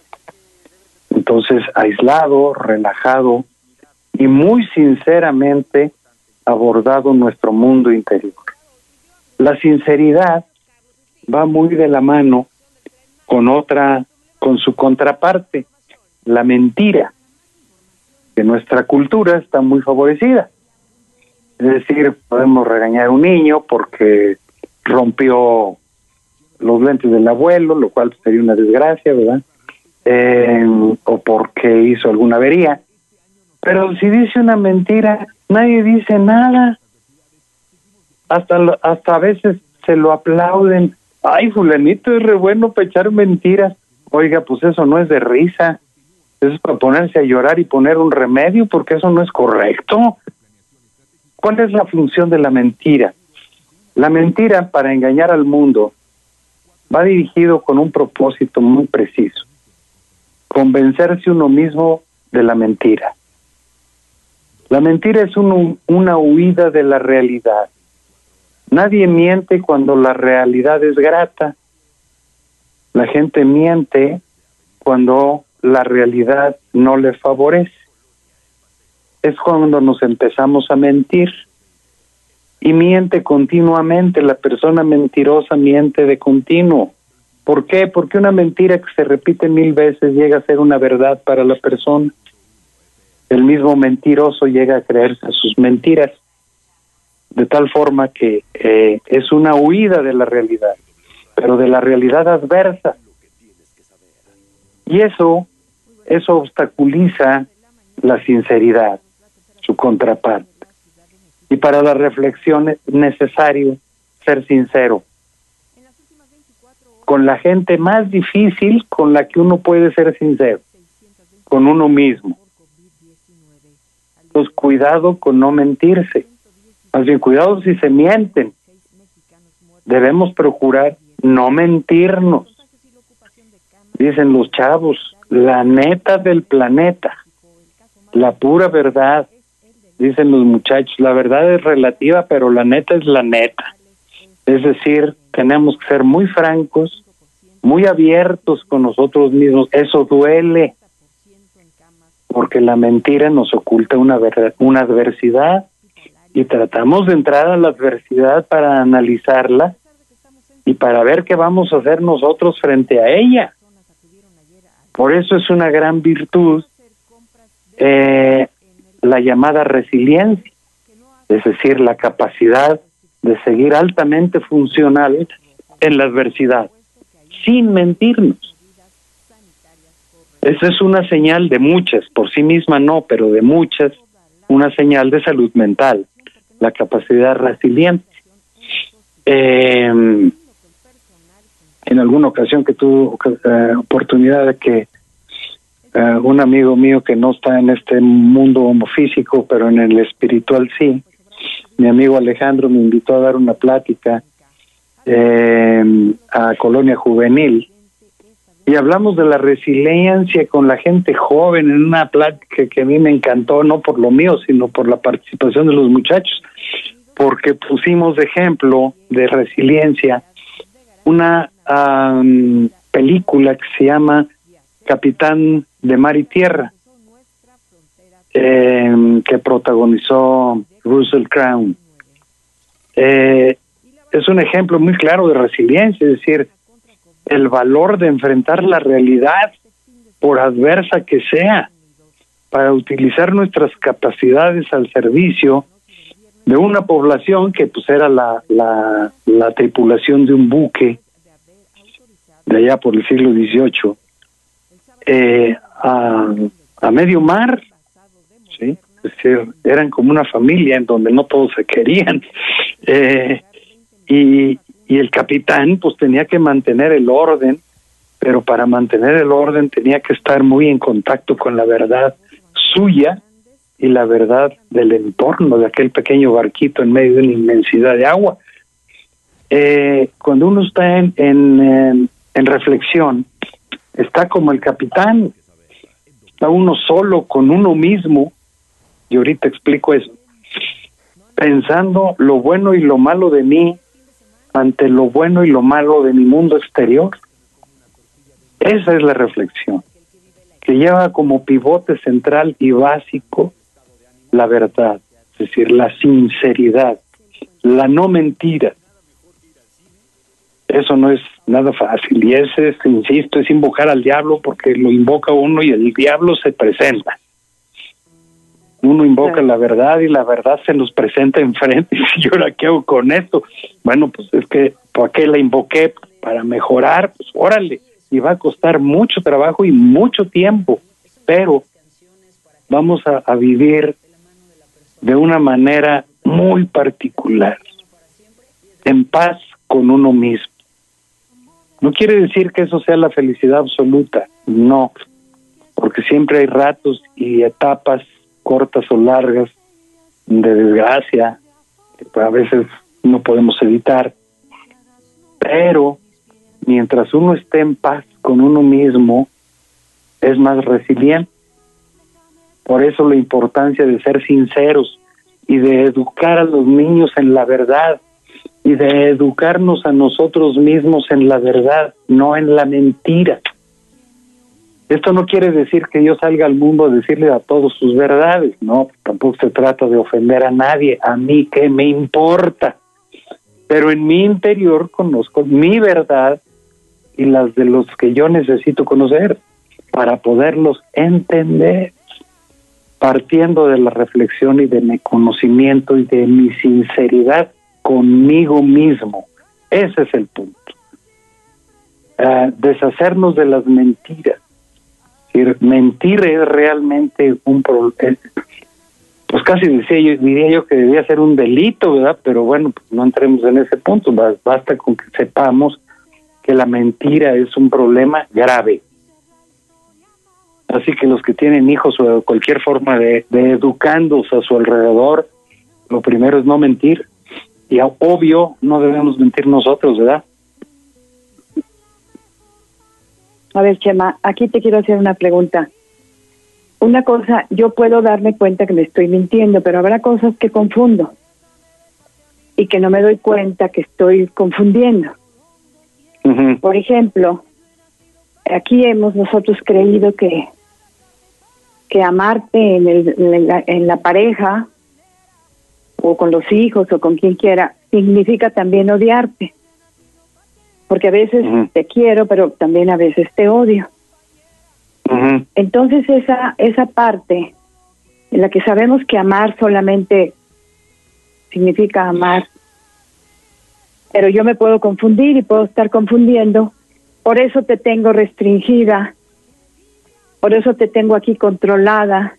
Speaker 3: Entonces, aislado, relajado y muy sinceramente abordado nuestro mundo interior. La sinceridad va muy de la mano con otra, con su contraparte, la mentira, que nuestra cultura está muy favorecida. Es decir, podemos regañar a un niño porque rompió los lentes del abuelo, lo cual sería una desgracia, ¿verdad? Eh, o porque hizo alguna avería. Pero si dice una mentira, nadie dice nada. Hasta, hasta a veces se lo aplauden. Ay, fulanito es re bueno para echar mentiras. Oiga, pues eso no es de risa. Eso es para ponerse a llorar y poner un remedio, porque eso no es correcto. ¿Cuál es la función de la mentira? La mentira, para engañar al mundo, va dirigido con un propósito muy preciso. Convencerse uno mismo de la mentira. La mentira es una huida de la realidad. Nadie miente cuando la realidad es grata. La gente miente cuando la realidad no le favorece. Es cuando nos empezamos a mentir. Y miente continuamente. La persona mentirosa miente de continuo. ¿Por qué? Porque una mentira que se repite mil veces llega a ser una verdad para la persona el mismo mentiroso llega a creerse sus mentiras, de tal forma que eh, es una huida de la realidad, pero de la realidad adversa. Y eso, eso obstaculiza la sinceridad, su contraparte. Y para la reflexión es necesario ser sincero con la gente más difícil con la que uno puede ser sincero, con uno mismo pues cuidado con no mentirse. Más bien, cuidado si se mienten. Debemos procurar no mentirnos. Dicen los chavos, la neta del planeta, la pura verdad. Dicen los muchachos, la verdad es relativa, pero la neta es la neta. Es decir, tenemos que ser muy francos, muy abiertos con nosotros mismos. Eso duele porque la mentira nos oculta una, una adversidad y tratamos de entrar a la adversidad para analizarla y para ver qué vamos a hacer nosotros frente a ella. Por eso es una gran virtud eh, la llamada resiliencia, es decir, la capacidad de seguir altamente funcional en la adversidad, sin mentirnos. Esa es una señal de muchas, por sí misma no, pero de muchas, una señal de salud mental, la capacidad resiliente. Eh, en alguna ocasión que tuve eh, oportunidad de que eh, un amigo mío que no está en este mundo físico, pero en el espiritual sí, mi amigo Alejandro me invitó a dar una plática a Colonia Juvenil. Y hablamos de la resiliencia con la gente joven en una plática que a mí me encantó, no por lo mío, sino por la participación de los muchachos, porque pusimos de ejemplo de resiliencia una película que se llama Capitán de Mar y Tierra, em, que protagonizó Russell Crown. Eh, es un ejemplo muy claro de resiliencia, es decir, el valor de enfrentar la realidad, por adversa que sea, para utilizar nuestras capacidades al servicio de una población que pues era la, la, la tripulación de un buque de allá por el siglo XVIII, a medio mar, ¿sí? Es decir, eran como una familia en donde no todos se querían. Eh, y, y el capitán pues tenía que mantener el orden, pero para mantener el orden tenía que estar muy en contacto con la verdad suya y la verdad del entorno de aquel pequeño barquito en medio de una inmensidad de agua. Eh, cuando uno está en, en, en reflexión, está como el capitán, está uno solo con uno mismo, y ahorita explico eso, pensando lo bueno y lo malo de mí ante lo bueno y lo malo de mi mundo exterior. Esa es la reflexión, que lleva como pivote central y básico la verdad, es decir, la sinceridad, la no mentira. Eso no es nada fácil y ese, es, insisto, es invocar al diablo porque lo invoca uno y el diablo se presenta. Uno invoca la verdad y la verdad se nos presenta enfrente. ¿Y ahora qué hago con esto? Bueno, pues es que, ¿por qué la invoqué? Para mejorar, pues órale. Y va a costar mucho trabajo y mucho tiempo, pero vamos a, a vivir de una manera muy particular, en paz con uno mismo. No quiere decir que eso sea la felicidad absoluta, no, porque siempre hay ratos y etapas cortas o largas de desgracia que a veces no podemos evitar, pero mientras uno esté en paz con uno mismo, es más resiliente. Por eso la importancia de ser sinceros y de educar a los niños en la verdad y de educarnos a nosotros mismos en la verdad, no en la mentira. Esto no quiere decir que yo salga al mundo a decirle a todos sus verdades, no, tampoco se trata de ofender a nadie, a mí qué me importa. Pero en mi interior conozco mi verdad y las de los que yo necesito conocer para poderlos entender, partiendo de la reflexión y de mi conocimiento y de mi sinceridad conmigo mismo. Ese es el punto. Uh, deshacernos de las mentiras mentir es realmente un problema. Pues casi decía yo, diría yo que debía ser un delito, ¿verdad? Pero bueno, pues no entremos en ese punto. Basta con que sepamos que la mentira es un problema grave. Así que los que tienen hijos o cualquier forma de, de a su alrededor, lo primero es no mentir. Y obvio, no debemos mentir nosotros, ¿verdad?
Speaker 2: A ver, Chema, aquí te quiero hacer una pregunta. Una cosa, yo puedo darme cuenta que me estoy mintiendo, pero habrá cosas que confundo y que no me doy cuenta que estoy confundiendo. Por ejemplo, aquí hemos nosotros creído que que amarte en, el, en, la, en la pareja o con los hijos o con quien quiera significa también odiarte. Porque a veces te quiero, pero también a veces te odio. Entonces esa esa parte en la que sabemos que amar solamente significa amar, pero yo me puedo confundir y puedo estar confundiendo, por eso te tengo restringida, por eso te tengo aquí controlada,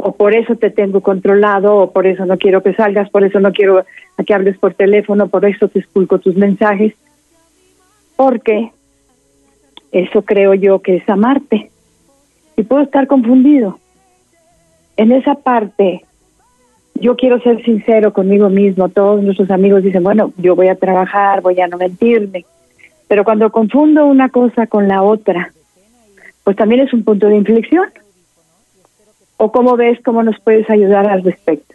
Speaker 2: o por eso te tengo controlado, o por eso no quiero que salgas, por eso no quiero a que hables por teléfono, por eso te esculco tus mensajes porque eso creo yo que es amarte. Y puedo estar confundido. En esa parte, yo quiero ser sincero conmigo mismo. Todos nuestros amigos dicen, bueno, yo voy a trabajar, voy a no mentirme. Pero cuando confundo una cosa con la otra, pues también es un punto de inflexión. ¿O cómo ves, cómo nos puedes ayudar al respecto?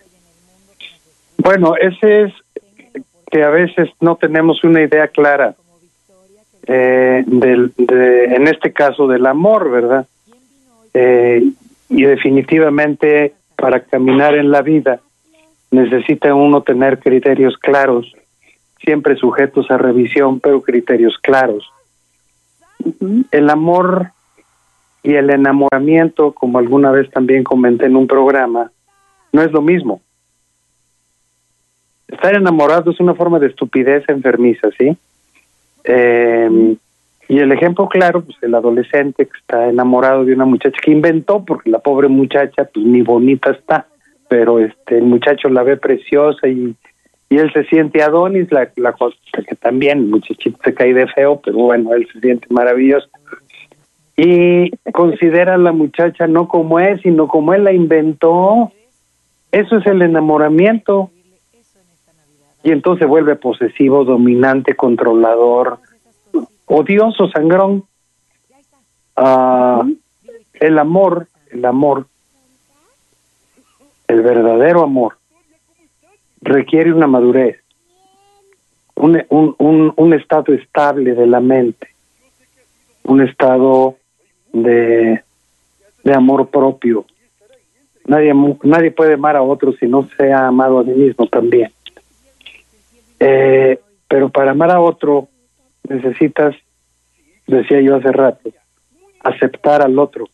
Speaker 3: Bueno, ese es que a veces no tenemos una idea clara eh, del, de, en este caso del amor, ¿verdad? Eh, y definitivamente para caminar en la vida necesita uno tener criterios claros, siempre sujetos a revisión, pero criterios claros. El amor y el enamoramiento, como alguna vez también comenté en un programa, no es lo mismo. Estar enamorado es una forma de estupidez enfermiza, ¿sí? Eh, Y el ejemplo claro, pues el adolescente que está enamorado de una muchacha que inventó, porque la pobre muchacha, pues ni bonita está, pero este el muchacho la ve preciosa y, y él se siente Adonis, la, la cosa que también el muchachito se cae de feo, pero bueno, él se siente maravilloso. Y considera a la muchacha no como es, sino como él la inventó. Eso es el enamoramiento. Y entonces vuelve posesivo, dominante, controlador, odioso, sangrón. Ah, el amor, el amor, el verdadero amor, requiere una madurez, un, un, un, un estado estable de la mente, un estado de, de amor propio. Nadie, nadie puede amar a otro si no se ha amado a sí mismo también. Eh, pero para amar a otro necesitas, decía yo hace rato, aceptar al otro.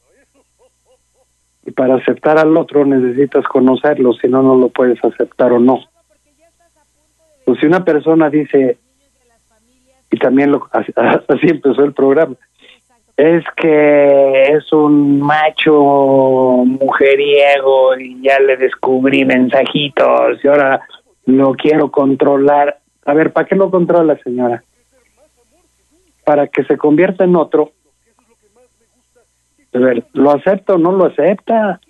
Speaker 3: Y para aceptar al otro necesitas conocerlo, si no, no lo puedes aceptar o no. Pues si una persona dice, y también lo, así empezó el programa, es que es un macho mujeriego y ya le descubrí mensajitos y ahora lo quiero controlar. A ver, ¿para qué lo controla, señora? Para que se convierta en otro. A ver, ¿lo acepta o no lo acepta?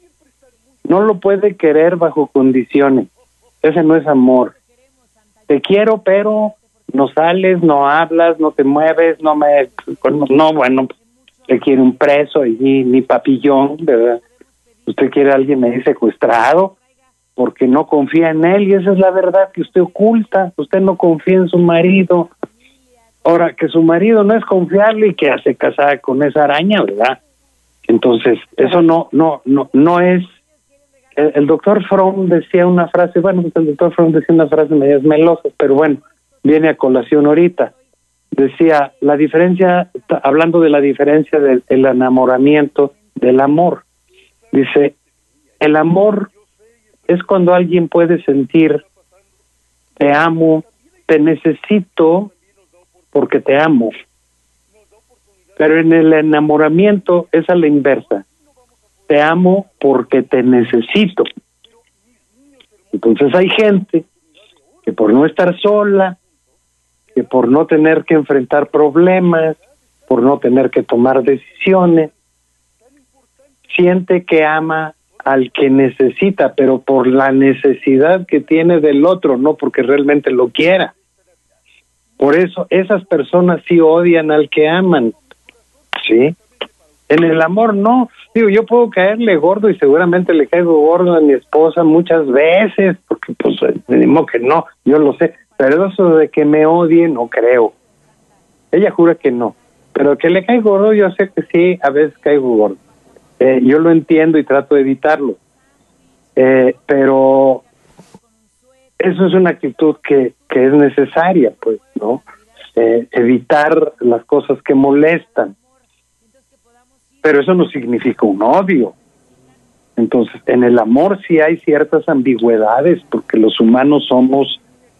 Speaker 3: No lo puede querer bajo condiciones. Ese no es amor. Te quiero, pero no sales, no hablas, no te mueves, no me... No, bueno, usted quiere un preso y ni papillón, ¿verdad? Usted quiere a alguien ahí secuestrado porque no confía en él y esa es la verdad que usted oculta. Usted no confía en su marido. Ahora, que su marido no es confiable y que hace casada con esa araña, ¿verdad? Entonces, eso no, no, no, no es. El, doctor Fromm decía una frase, bueno, el doctor Fromm decía una frase medio melosa, pero bueno, viene a colación ahorita decía la diferencia, hablando de la diferencia del enamoramiento del amor, dice, el amor es cuando alguien puede sentir, te amo, te necesito porque te amo. Pero en el enamoramiento es a la inversa. Te amo porque te necesito. Entonces hay gente que por no estar sola, que por no tener que enfrentar problemas, por no tener que tomar decisiones, siente que ama al que necesita, pero por la necesidad que tiene del otro, no porque realmente lo quiera. Por eso esas personas sí odian al que aman, ¿sí? En el amor no. Digo, yo puedo caerle gordo y seguramente le caigo gordo a mi esposa muchas veces, porque pues que no, yo lo sé, pero eso de que me odie, no creo. Ella jura que no. Pero que le caigo gordo, yo sé que sí, a veces caigo gordo. Eh, yo lo entiendo y trato de evitarlo. Eh, pero eso es una actitud que, que es necesaria, pues, ¿no? Eh, evitar las cosas que molestan. Pero eso no significa un odio. Entonces, en el amor sí hay ciertas ambigüedades, porque los humanos somos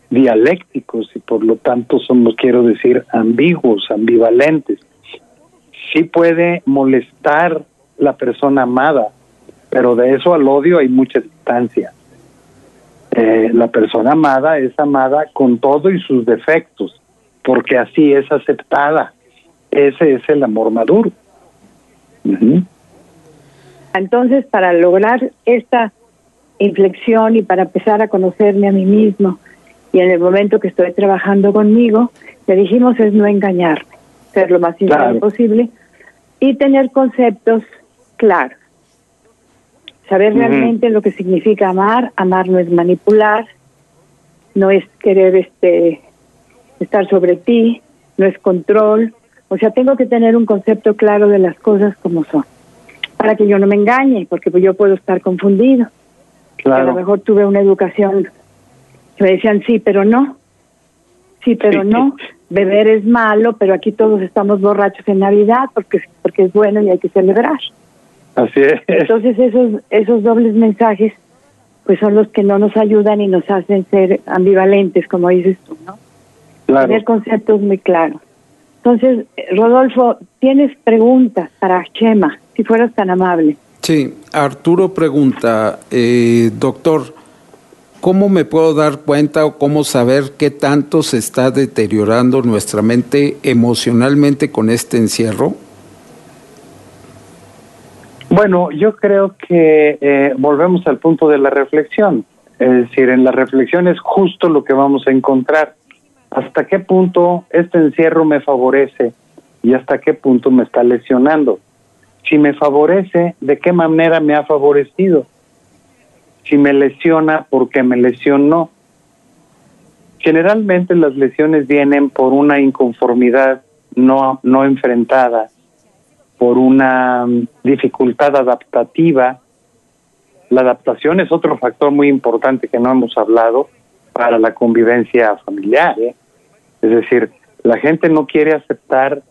Speaker 3: dialécticos y por lo tanto somos, quiero decir, ambiguos, ambivalentes. Sí puede molestar la persona amada, pero de eso al odio hay mucha distancia. Eh, la persona amada es amada con todo y sus defectos, porque así es aceptada. Ese es el amor maduro.
Speaker 2: Entonces, para lograr esta inflexión y para empezar a conocerme a mí mismo, y en el momento que estoy trabajando conmigo, le dijimos es no engañarme, ser lo más sincero posible y tener conceptos claros. Saber realmente lo que significa amar, amar no es manipular, no es querer este estar sobre ti, no es control, o sea, tengo que tener un concepto claro de las cosas como son, para que yo no me engañe, porque yo puedo estar confundido. A lo mejor tuve una educación me decían, sí, pero no. Sí, pero no. Beber es malo, pero aquí todos estamos borrachos en Navidad porque, porque es bueno y hay que celebrar.
Speaker 3: Así es.
Speaker 2: Entonces esos, esos dobles mensajes pues son los que no nos ayudan y nos hacen ser ambivalentes, como dices tú, ¿no? Tener conceptos muy claros. Entonces, Rodolfo, tienes preguntas para Chema, si fueras tan amable.
Speaker 4: Sí, Arturo pregunta, eh, doctor, ¿cómo me puedo dar cuenta o cómo saber qué tanto se está deteriorando nuestra mente emocionalmente con este encierro?
Speaker 3: Bueno, yo creo que eh, volvemos al punto de la reflexión. Es decir, en la reflexión es justo lo que vamos a encontrar. ¿Hasta qué punto este encierro me favorece y hasta qué punto me está lesionando? Si me favorece, ¿de qué manera me ha favorecido? Si me lesiona, ¿por qué me lesionó? Generalmente las lesiones vienen por una inconformidad no, no enfrentada, por una mm, dificultad adaptativa. La adaptación es otro factor muy importante que no hemos hablado para la convivencia familiar. ¿eh? Es decir, la gente no quiere aceptar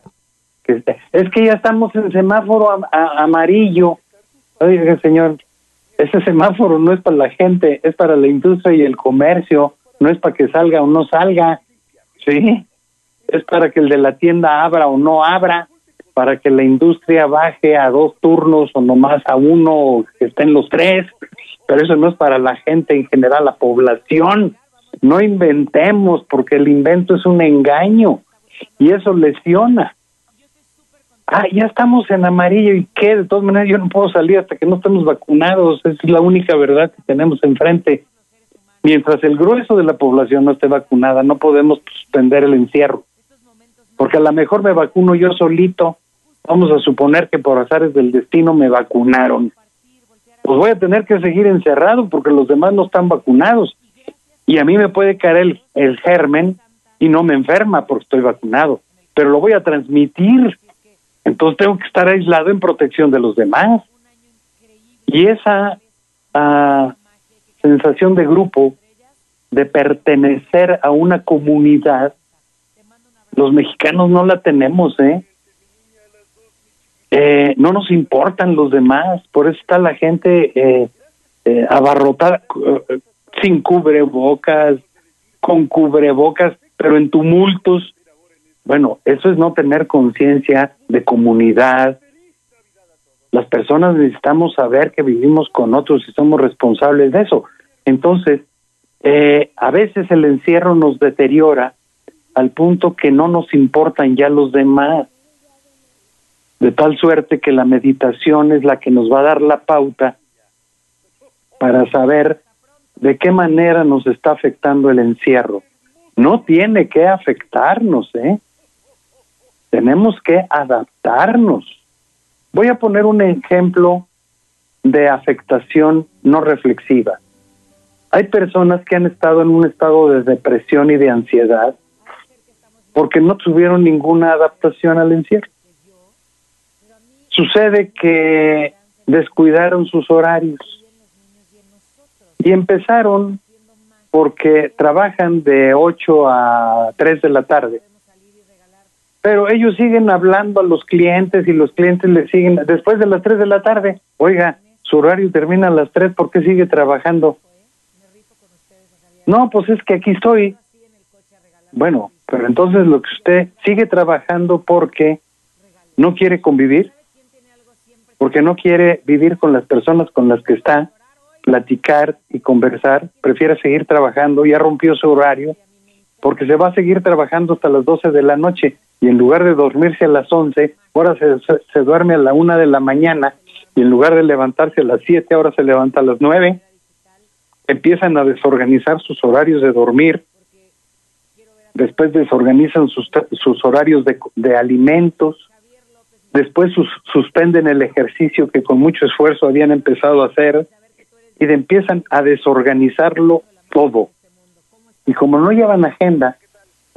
Speaker 3: que es que ya estamos en semáforo amarillo. Oiga, señor, ese semáforo no es para la gente, es para la industria y el comercio, no es para que salga o no salga. Sí, es para que el de la tienda abra o no abra, para que la industria baje a dos turnos o nomás a uno o que estén los tres, pero eso no es para la gente en general, la población. No inventemos porque el invento es un engaño y eso lesiona. Ah, ya estamos en amarillo y qué, de todas maneras yo no puedo salir hasta que no estemos vacunados, es la única verdad que tenemos enfrente. Mientras el grueso de la población no esté vacunada, no podemos suspender el encierro. Porque a lo mejor me vacuno yo solito, vamos a suponer que por azares del destino me vacunaron. Pues voy a tener que seguir encerrado porque los demás no están vacunados y a mí me puede caer el, el germen y no me enferma porque estoy vacunado, pero lo voy a transmitir. Entonces tengo que estar aislado en protección de los demás. Y esa ah, sensación de grupo, de pertenecer a una comunidad, los mexicanos no la tenemos, ¿eh? eh no nos importan los demás, por eso está la gente eh, eh abarrotada, sin cubrebocas, con cubrebocas, pero en tumultos. Bueno, eso es no tener conciencia de comunidad. Las personas necesitamos saber que vivimos con otros y somos responsables de eso. Entonces, eh, a veces el encierro nos deteriora al punto que no nos importan ya los demás. De tal suerte que la meditación es la que nos va a dar la pauta para saber de qué manera nos está afectando el encierro. No tiene que afectarnos, ¿eh? Tenemos que adaptarnos. Voy a poner un ejemplo de afectación no reflexiva. Hay personas que han estado en un estado de depresión y de ansiedad porque no tuvieron ninguna adaptación al encierro. Sucede que descuidaron sus horarios y empezaron porque trabajan de 8 a 3 de la tarde. Pero ellos siguen hablando a los clientes y los clientes le siguen después de las 3 de la tarde. Oiga, su horario termina a las 3, ¿por qué sigue trabajando? No, pues es que aquí estoy. Bueno, pero entonces lo que usted sigue trabajando porque no quiere convivir, porque no quiere vivir con las personas con las que está, platicar y conversar, prefiere seguir trabajando, ya rompió su horario, porque se va a seguir trabajando hasta las 12 de la noche y en lugar de dormirse a las 11, ahora se, duerme a la una de la mañana y en lugar de levantarse a las 7, ahora se levanta a las 9. Empiezan a desorganizar sus horarios de dormir, después desorganizan sus, sus horarios de, de alimentos, después sus, suspenden el ejercicio que con mucho esfuerzo habían empezado a hacer, y empiezan a desorganizarlo todo. Y como no llevan agenda,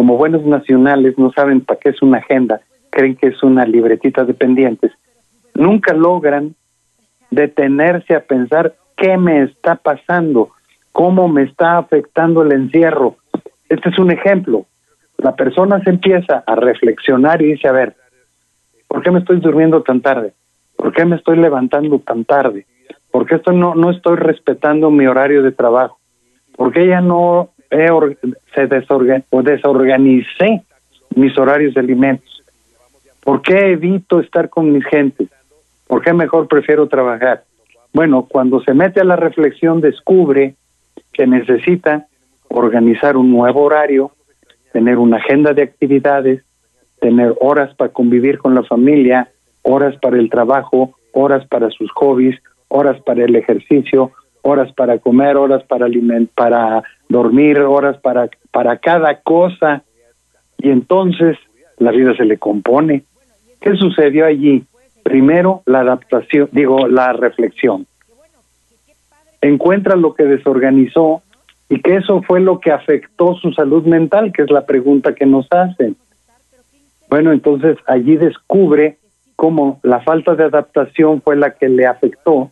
Speaker 3: como buenos nacionales no saben para qué es una agenda, creen que es una libretita de pendientes, nunca logran detenerse a pensar qué me está pasando, cómo me está afectando el encierro. Este es un ejemplo. La persona se empieza a reflexionar y dice, a ver, ¿por qué me estoy durmiendo tan tarde? ¿Por qué me estoy levantando tan tarde? porque esto no, no estoy respetando mi horario de trabajo, porque ya no se desorganicé mis horarios de alimentos. ¿Por qué evito estar con mis gentes? ¿Por qué mejor prefiero trabajar? Bueno, cuando se mete a la reflexión descubre que necesita organizar un nuevo horario, tener una agenda de actividades, tener horas para convivir con la familia, horas para el trabajo, horas para sus hobbies, horas para el ejercicio, horas para comer, horas para para dormir, horas para para cada cosa. Y entonces la vida se le compone. ¿Qué sucedió allí? Primero la adaptación, digo, la reflexión. Encuentra lo que desorganizó y que eso fue lo que afectó su salud mental, que es la pregunta que nos hacen. Bueno, entonces allí descubre cómo la falta de adaptación fue la que le afectó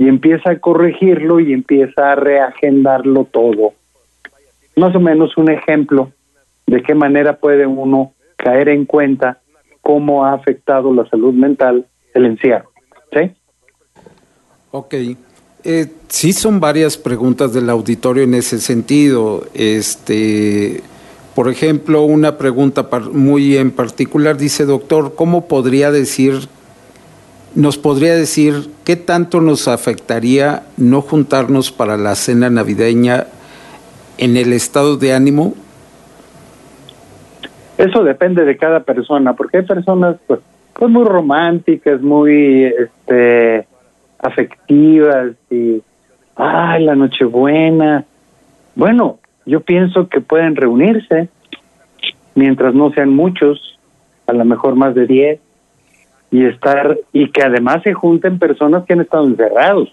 Speaker 3: y empieza a corregirlo y empieza a reagendarlo todo. Más o menos un ejemplo de qué manera puede uno caer en cuenta cómo ha afectado la salud mental el encierro. ¿Sí?
Speaker 4: Ok. Eh, sí son varias preguntas del auditorio en ese sentido. Este, por ejemplo, una pregunta muy en particular dice, doctor, ¿cómo podría decir, nos podría decir qué tanto nos afectaría no juntarnos para la cena navideña en el estado de ánimo
Speaker 3: eso depende de cada persona, porque hay personas pues, pues muy románticas, muy este afectivas y ay, la Nochebuena. Bueno, yo pienso que pueden reunirse mientras no sean muchos, a lo mejor más de 10 y estar y que además se junten personas que han estado encerrados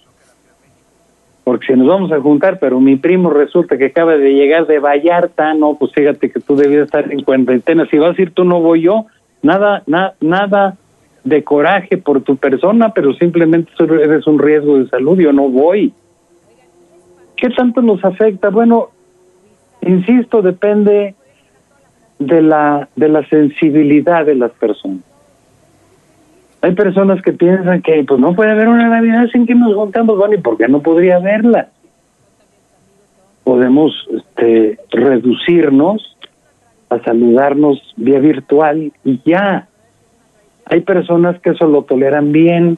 Speaker 3: porque si nos vamos a juntar, pero mi primo resulta que acaba de llegar de Vallarta, no, pues fíjate que tú debías estar en cuarentena, si vas a ir tú no voy yo, nada, nada de coraje por tu persona, pero simplemente eres un riesgo de salud, yo no voy. ¿Qué tanto nos afecta? Bueno, insisto, depende de la de la sensibilidad de las personas. Hay personas que piensan que pues no puede haber una Navidad sin que nos juntamos, bueno, ¿y por qué no podría haberla? Podemos este, reducirnos a saludarnos vía virtual y ya. Hay personas que eso lo toleran bien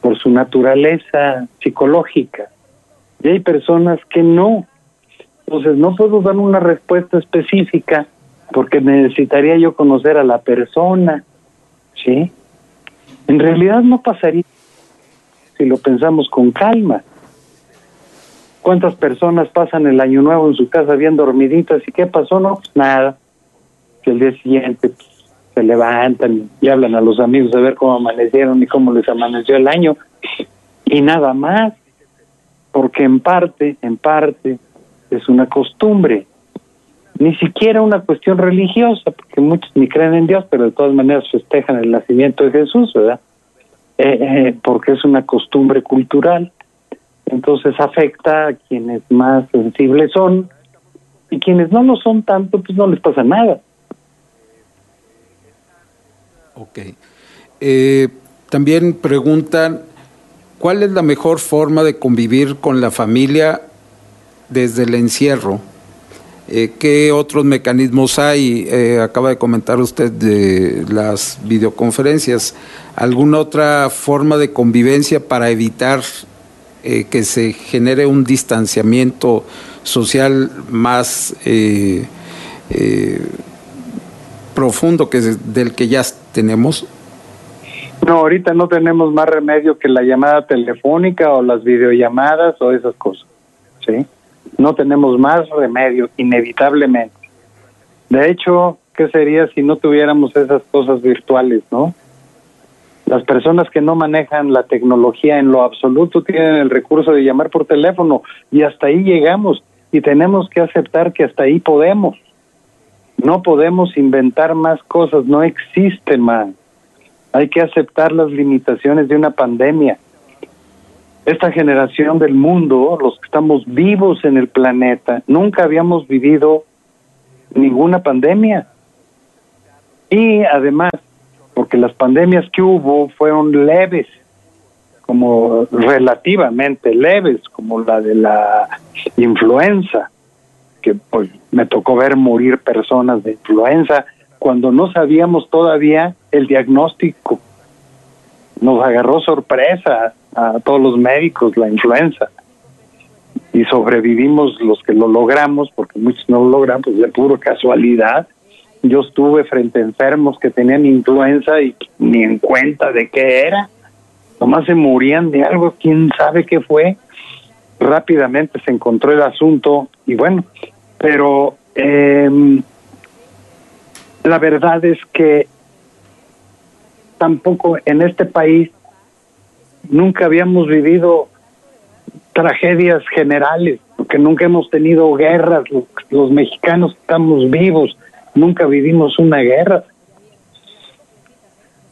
Speaker 3: por su naturaleza psicológica y hay personas que no. Entonces no puedo dar una respuesta específica porque necesitaría yo conocer a la persona, ¿sí? En realidad no pasaría si lo pensamos con calma. ¿Cuántas personas pasan el año nuevo en su casa bien dormiditas y qué pasó? No, pues nada. Que el día siguiente pues, se levantan y hablan a los amigos a ver cómo amanecieron y cómo les amaneció el año y nada más. Porque en parte, en parte, es una costumbre ni siquiera una cuestión religiosa, porque muchos ni creen en Dios, pero de todas maneras festejan el nacimiento de Jesús, ¿verdad? Eh, eh, porque es una costumbre cultural. Entonces afecta a quienes más sensibles son y quienes no lo son tanto, pues no les pasa nada.
Speaker 4: Ok. Eh, también preguntan, ¿cuál es la mejor forma de convivir con la familia desde el encierro? Eh, ¿Qué otros mecanismos hay? Eh, acaba de comentar usted de las videoconferencias. ¿Alguna otra forma de convivencia para evitar eh, que se genere un distanciamiento social más profundo que del que ya tenemos?
Speaker 3: No, ahorita no tenemos más remedio que la llamada telefónica o las videollamadas o esas cosas. ¿Sí? No tenemos más remedio, inevitablemente. De hecho, ¿qué sería si no tuviéramos esas cosas virtuales, no? Las personas que no manejan la tecnología en lo absoluto tienen el recurso de llamar por teléfono y hasta ahí llegamos y tenemos que aceptar que hasta ahí podemos. No podemos inventar más cosas, no existe más. Hay que aceptar las limitaciones de una pandemia esta generación del mundo, los que estamos vivos en el planeta, nunca habíamos vivido ninguna pandemia. Y además, porque las pandemias que hubo fueron leves, como relativamente leves, como la de la influenza, que pues me tocó ver morir personas de influenza cuando no sabíamos todavía el diagnóstico. Nos agarró sorpresa a todos los médicos la influenza y sobrevivimos los que lo logramos, porque muchos no lo logran, pues de puro casualidad. Yo estuve frente a enfermos que tenían influenza y ni en cuenta de qué era. Nomás se morían de algo, quién sabe qué fue. Rápidamente se encontró el asunto y bueno, pero eh, la verdad es que tampoco en este país nunca habíamos vivido tragedias generales, porque nunca hemos tenido guerras, los, mexicanos estamos vivos, nunca vivimos una guerra.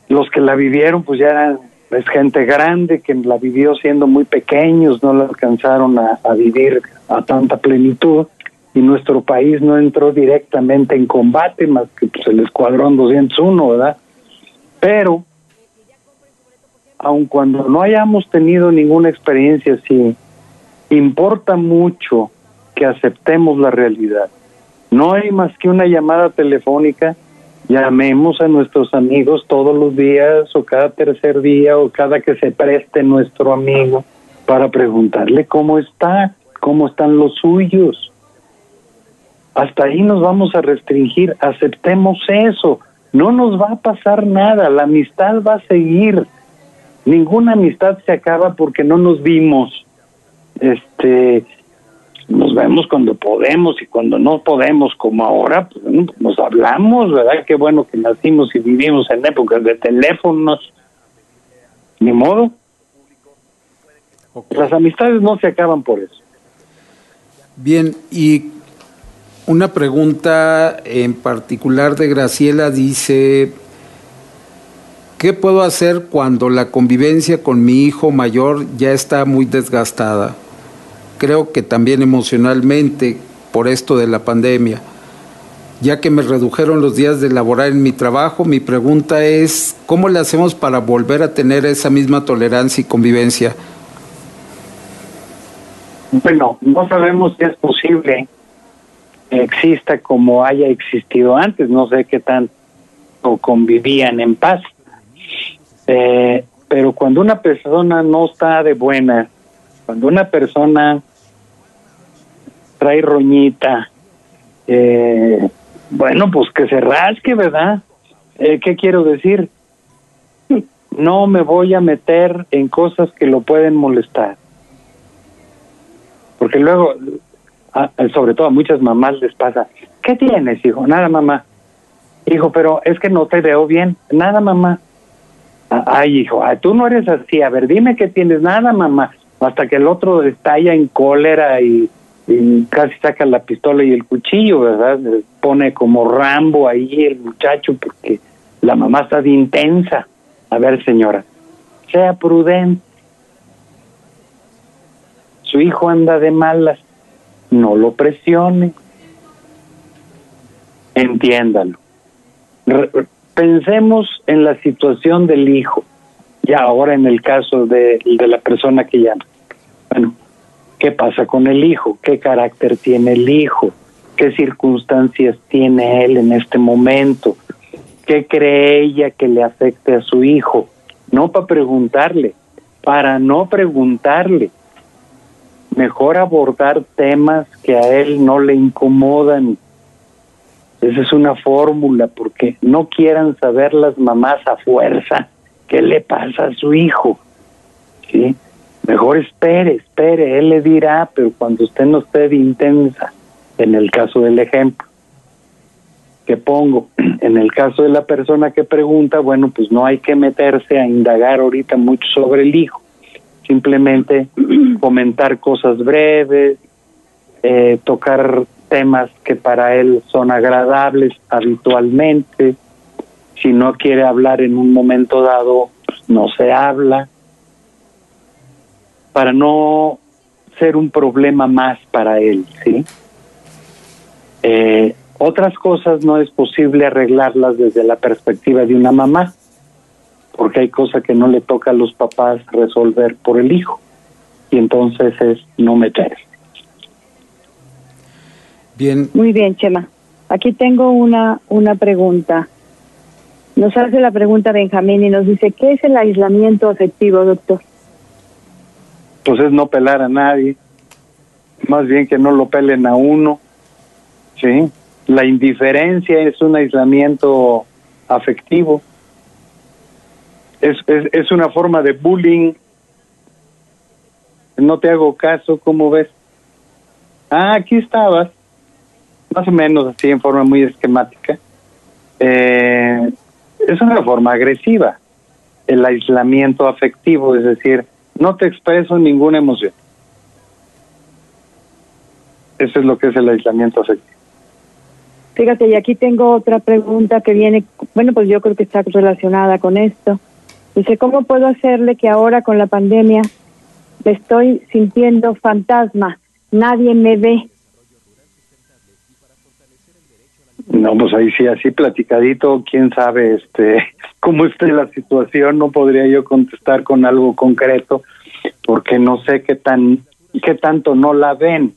Speaker 3: Los que la vivieron pues ya eran es gente grande que la vivió siendo muy pequeños, no la alcanzaron a, a vivir a tanta plenitud y nuestro país no entró directamente en combate más que pues, el escuadrón 201, ¿verdad? Pero aun cuando no hayamos tenido ninguna experiencia así, importa mucho que aceptemos la realidad. No hay más que una llamada telefónica, llamemos a nuestros amigos todos los días o cada tercer día o cada que se preste nuestro amigo para preguntarle cómo está, cómo están los suyos. Hasta ahí nos vamos a restringir, aceptemos eso, no nos va a pasar nada, la amistad va a seguir ninguna amistad se acaba porque no nos vimos. Este, nos vemos cuando podemos y cuando no podemos, como ahora, pues nos hablamos, ¿verdad? Qué bueno que nacimos y vivimos en épocas de teléfonos. Ni modo. Las amistades no se acaban por eso.
Speaker 4: Bien, y una pregunta en particular de Graciela dice, ¿Qué puedo hacer cuando la convivencia con mi hijo mayor ya está muy desgastada? Creo que también emocionalmente por esto de la pandemia. Ya que me redujeron los días de laborar en mi trabajo, mi pregunta es, ¿cómo le hacemos para volver a tener esa misma tolerancia y convivencia?
Speaker 3: Bueno, no sabemos si es posible exista como haya existido antes, no sé qué tanto convivían en paz eh, pero cuando una persona no está de buena, cuando una persona trae roñita, eh, bueno, pues que se rasque, ¿verdad? Eh, ¿Qué quiero decir? No me voy a meter en cosas que lo pueden molestar. Porque luego, sobre todo a muchas mamás les pasa, ¿qué tienes, hijo? Nada, mamá. Hijo, pero es que no te veo bien. Nada, mamá. Ay, hijo, tú no eres así. A ver, dime qué tienes. Nada, mamá. Hasta que el otro estalla en cólera y, casi saca la pistola y el cuchillo, ¿verdad? pone como Rambo ahí el muchacho porque la mamá está de intensa. A ver, señora, sea prudente. Su hijo anda de malas. No lo presione. Entiéndalo pensemos en la situación del hijo, y ahora en el caso de, la persona que llama. Bueno, ¿qué pasa con el hijo? ¿Qué carácter tiene el hijo? ¿Qué circunstancias tiene él en este momento? ¿Qué cree ella que le afecte a su hijo? No para preguntarle, para no preguntarle. Mejor abordar temas que a él no le incomodan esa es una fórmula, porque no quieran saber las mamás a fuerza qué le pasa a su hijo. ¿sí? Mejor espere, espere, él le dirá, pero cuando usted no esté de intensa, en el caso del ejemplo que pongo, en el caso de la persona que pregunta, bueno, pues no hay que meterse a indagar ahorita mucho sobre el hijo, simplemente comentar cosas breves, eh, tocar temas que para él son agradables habitualmente. Si no quiere hablar en un momento dado, pues, no se habla. Para no ser un problema más para él, ¿sí? Eh, otras cosas no es posible arreglarlas desde la perspectiva de una mamá, porque hay cosas que no le toca a los papás resolver por el hijo, y entonces es no meterse.
Speaker 2: Muy bien, Chema. Aquí tengo una, una pregunta. Nos hace la pregunta Benjamín y nos dice, ¿qué es el aislamiento afectivo, doctor?
Speaker 3: Pues es no pelar a nadie, más bien que no lo pelen a uno, ¿sí? La indiferencia es un aislamiento afectivo, es, es, es una forma de bullying, no te hago caso, ¿cómo ves? Ah, aquí estabas, más o menos así en forma muy esquemática. Eh, es una forma agresiva, el aislamiento afectivo, es decir, no te expreso ninguna emoción. Eso es lo que es el aislamiento afectivo.
Speaker 2: Fíjate, y aquí tengo otra pregunta que viene, bueno, pues yo creo que está relacionada con esto. Dice, ¿cómo puedo hacerle que ahora con la pandemia me estoy sintiendo fantasma? Nadie me ve.
Speaker 3: No, pues ahí sí, así platicadito, quién sabe este cómo esté la situación, no podría yo contestar con algo concreto, porque no sé qué tan, qué tanto no la ven.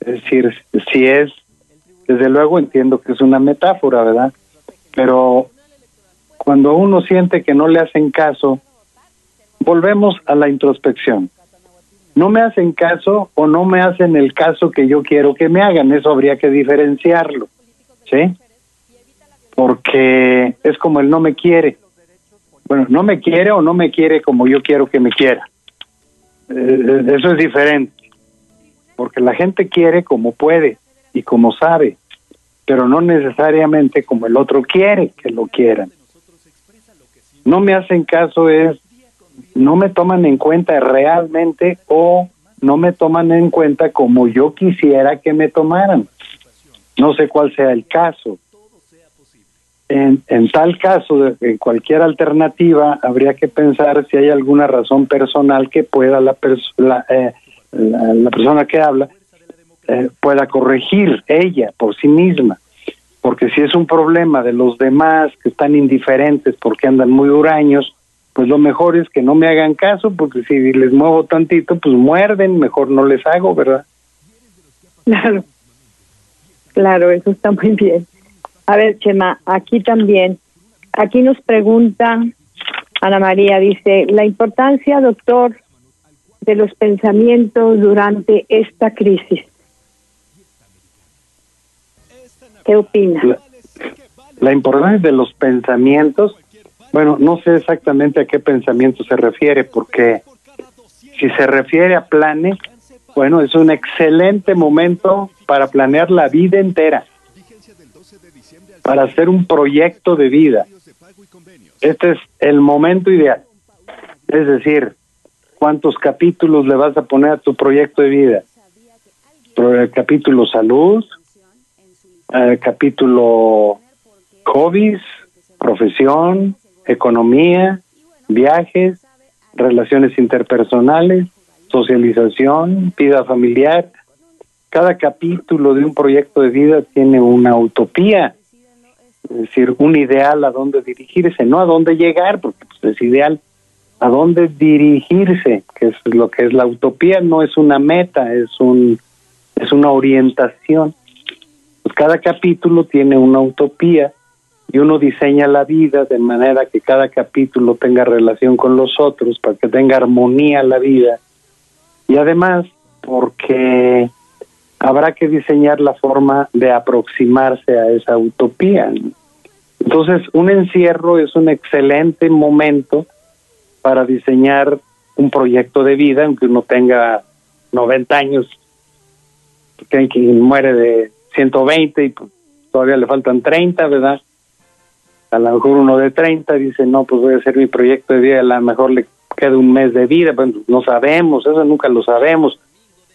Speaker 3: Es decir, si es, desde luego entiendo que es una metáfora, ¿verdad? Pero cuando uno siente que no le hacen caso, volvemos a la introspección. No me hacen caso o no me hacen el caso que yo quiero que me hagan, eso habría que diferenciarlo. ¿sí? Porque es como el no me quiere. Bueno, no me quiere o no me quiere como yo quiero que me quiera. Eh, eso es diferente. Porque la gente quiere como puede y como sabe, pero no necesariamente como el otro quiere que lo quieran. No me hacen caso es, no me toman en cuenta realmente o no me toman en cuenta como yo quisiera que me tomaran. No sé cuál sea el caso. En, en tal caso, en cualquier alternativa, habría que pensar si hay alguna razón personal que pueda la, la, eh, la, persona que habla eh, pueda corregir ella por sí misma. Porque si es un problema de los demás que están indiferentes porque andan muy huraños, pues lo mejor es que no me hagan caso, porque si les muevo tantito, pues muerden, mejor no les hago, ¿verdad?
Speaker 2: Claro. Claro, eso está muy bien. A ver, Chema, aquí también, aquí nos pregunta Ana María, dice, la importancia, doctor, de los pensamientos durante esta crisis. ¿Qué opina?
Speaker 3: La, la, importancia de los pensamientos, bueno, no sé exactamente a qué pensamiento se refiere, porque si se refiere a planes, bueno, es un excelente momento para planear la vida entera, para hacer un proyecto de vida. Este es el momento ideal. Es decir, ¿cuántos capítulos le vas a poner a tu proyecto de vida? Capítulo salud, eh, capítulo hobbies, profesión, economía, viajes, relaciones interpersonales, socialización, vida familiar, cada capítulo de un proyecto de vida tiene una utopía, es decir, un ideal a dónde dirigirse, no a dónde llegar, porque pues, es ideal, a dónde dirigirse, que es lo que es la utopía, no es una meta, es un es una orientación. Pues cada capítulo tiene una utopía y uno diseña la vida de manera que cada capítulo tenga relación con los otros, para que tenga armonía la vida. Y además, porque habrá que diseñar la forma de aproximarse a esa utopía. Entonces, un encierro es un excelente momento para diseñar un proyecto de vida, aunque uno tenga 90 años, porque hay quien muere de 120 y pues, todavía le faltan 30, ¿verdad? A lo mejor uno de 30 dice, no, pues voy a hacer mi proyecto de vida, a lo mejor le queda un mes de vida, pues no sabemos, eso nunca lo sabemos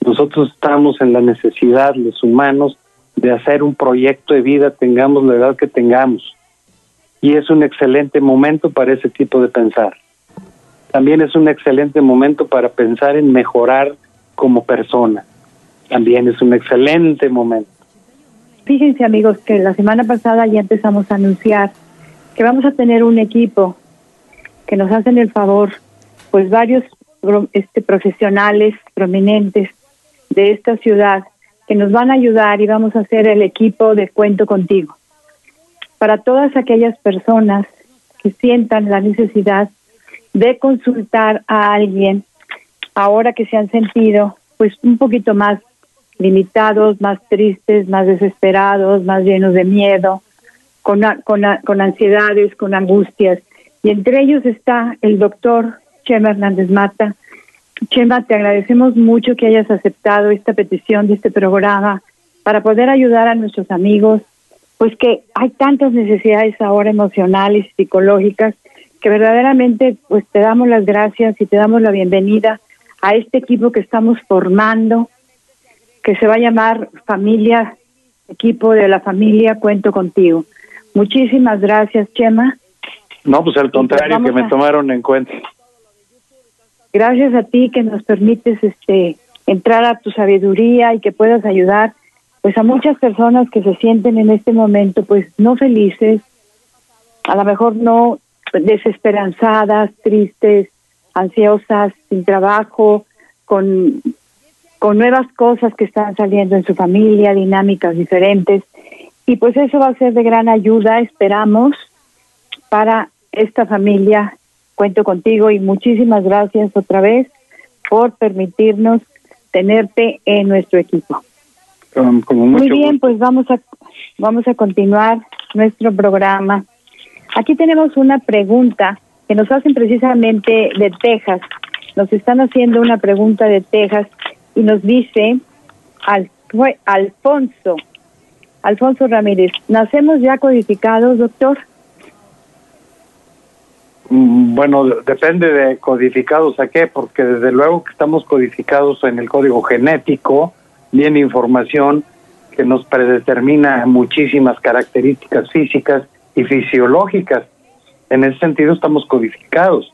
Speaker 3: nosotros estamos en la necesidad, los humanos, de hacer un proyecto de vida, tengamos la edad que tengamos. Y es un excelente momento para ese tipo de pensar. También es un excelente momento para pensar en mejorar como persona. También es un excelente momento.
Speaker 2: Fíjense amigos que la semana pasada ya empezamos a anunciar que vamos a tener un equipo que nos hacen el favor, pues varios este, profesionales prominentes de esta ciudad que nos van a ayudar y vamos a hacer el equipo de Cuento Contigo. Para todas aquellas personas que sientan la necesidad de consultar a alguien ahora que se han sentido pues un poquito más limitados, más tristes, más desesperados, más llenos de miedo, con, con, con ansiedades, con angustias. Y entre ellos está el doctor Chema Hernández Mata. Chema, te agradecemos mucho que hayas aceptado esta petición de este programa para poder ayudar a nuestros amigos, pues que hay tantas necesidades ahora emocionales y psicológicas que verdaderamente pues te damos las gracias y te damos la bienvenida a este equipo que estamos formando, que se va a llamar Familia, equipo de la familia Cuento Contigo. Muchísimas gracias, Chema.
Speaker 3: No, pues al pues, contrario, que me tomaron en cuenta.
Speaker 2: Gracias a ti que nos permites este entrar a tu sabiduría y que puedas ayudar pues a muchas personas que se sienten en este momento pues no felices, a lo mejor no desesperanzadas, tristes, ansiosas, sin trabajo, con, con nuevas cosas que están saliendo en su familia, dinámicas diferentes. Y pues eso va a ser de gran ayuda, esperamos, para esta familia. Cuento contigo y muchísimas gracias otra vez por permitirnos tenerte en nuestro equipo. Muy bien, pues vamos a vamos a continuar nuestro programa. Aquí tenemos una pregunta que nos hacen precisamente de Texas. Nos están haciendo una pregunta de Texas y nos dice Al, Alfonso, Alfonso Ramírez, ¿nacemos ya codificados, doctor?
Speaker 3: Mm, bueno, depende de codificados a qué, porque desde luego que estamos codificados en el código genético, viene información que nos predetermina muchísimas características físicas y fisiológicas en ese sentido estamos codificados.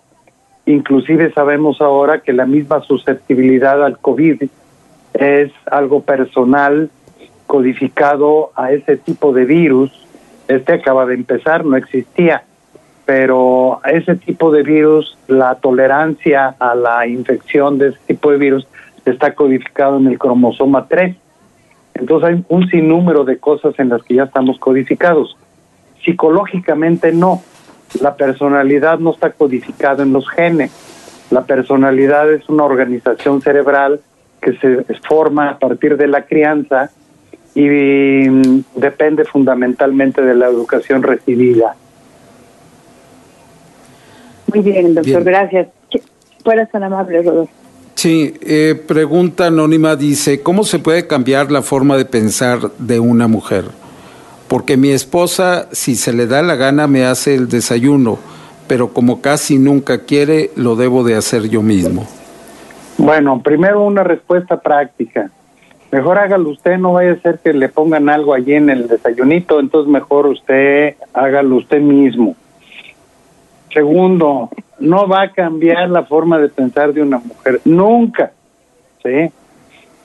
Speaker 3: Inclusive sabemos ahora que la misma susceptibilidad al COVID es algo personal codificado a ese tipo de virus. Este acaba de empezar, no existía, pero a ese tipo de virus, la tolerancia a la infección de ese tipo de virus está codificado en el cromosoma 3. Entonces hay un sinnúmero de cosas en las que ya estamos codificados. Psicológicamente no, la personalidad no está codificada en los genes. La personalidad es una organización cerebral que se forma a partir de la crianza y mm, depende fundamentalmente de la educación recibida.
Speaker 2: Muy bien, doctor, gracias. Fuera tan amable, Rodolfo.
Speaker 4: Sí, eh, pregunta anónima dice, ¿cómo se puede cambiar la forma de pensar de una mujer? Porque mi esposa, si se le da la gana, me hace el desayuno, pero como casi nunca quiere, lo debo de hacer yo mismo.
Speaker 3: Bueno, primero una respuesta práctica. Mejor hágalo usted, no vaya a ser que le pongan algo allí en el desayunito, entonces mejor usted hágalo usted mismo. Segundo, no va a cambiar la forma de pensar de una mujer, nunca. ¿sí?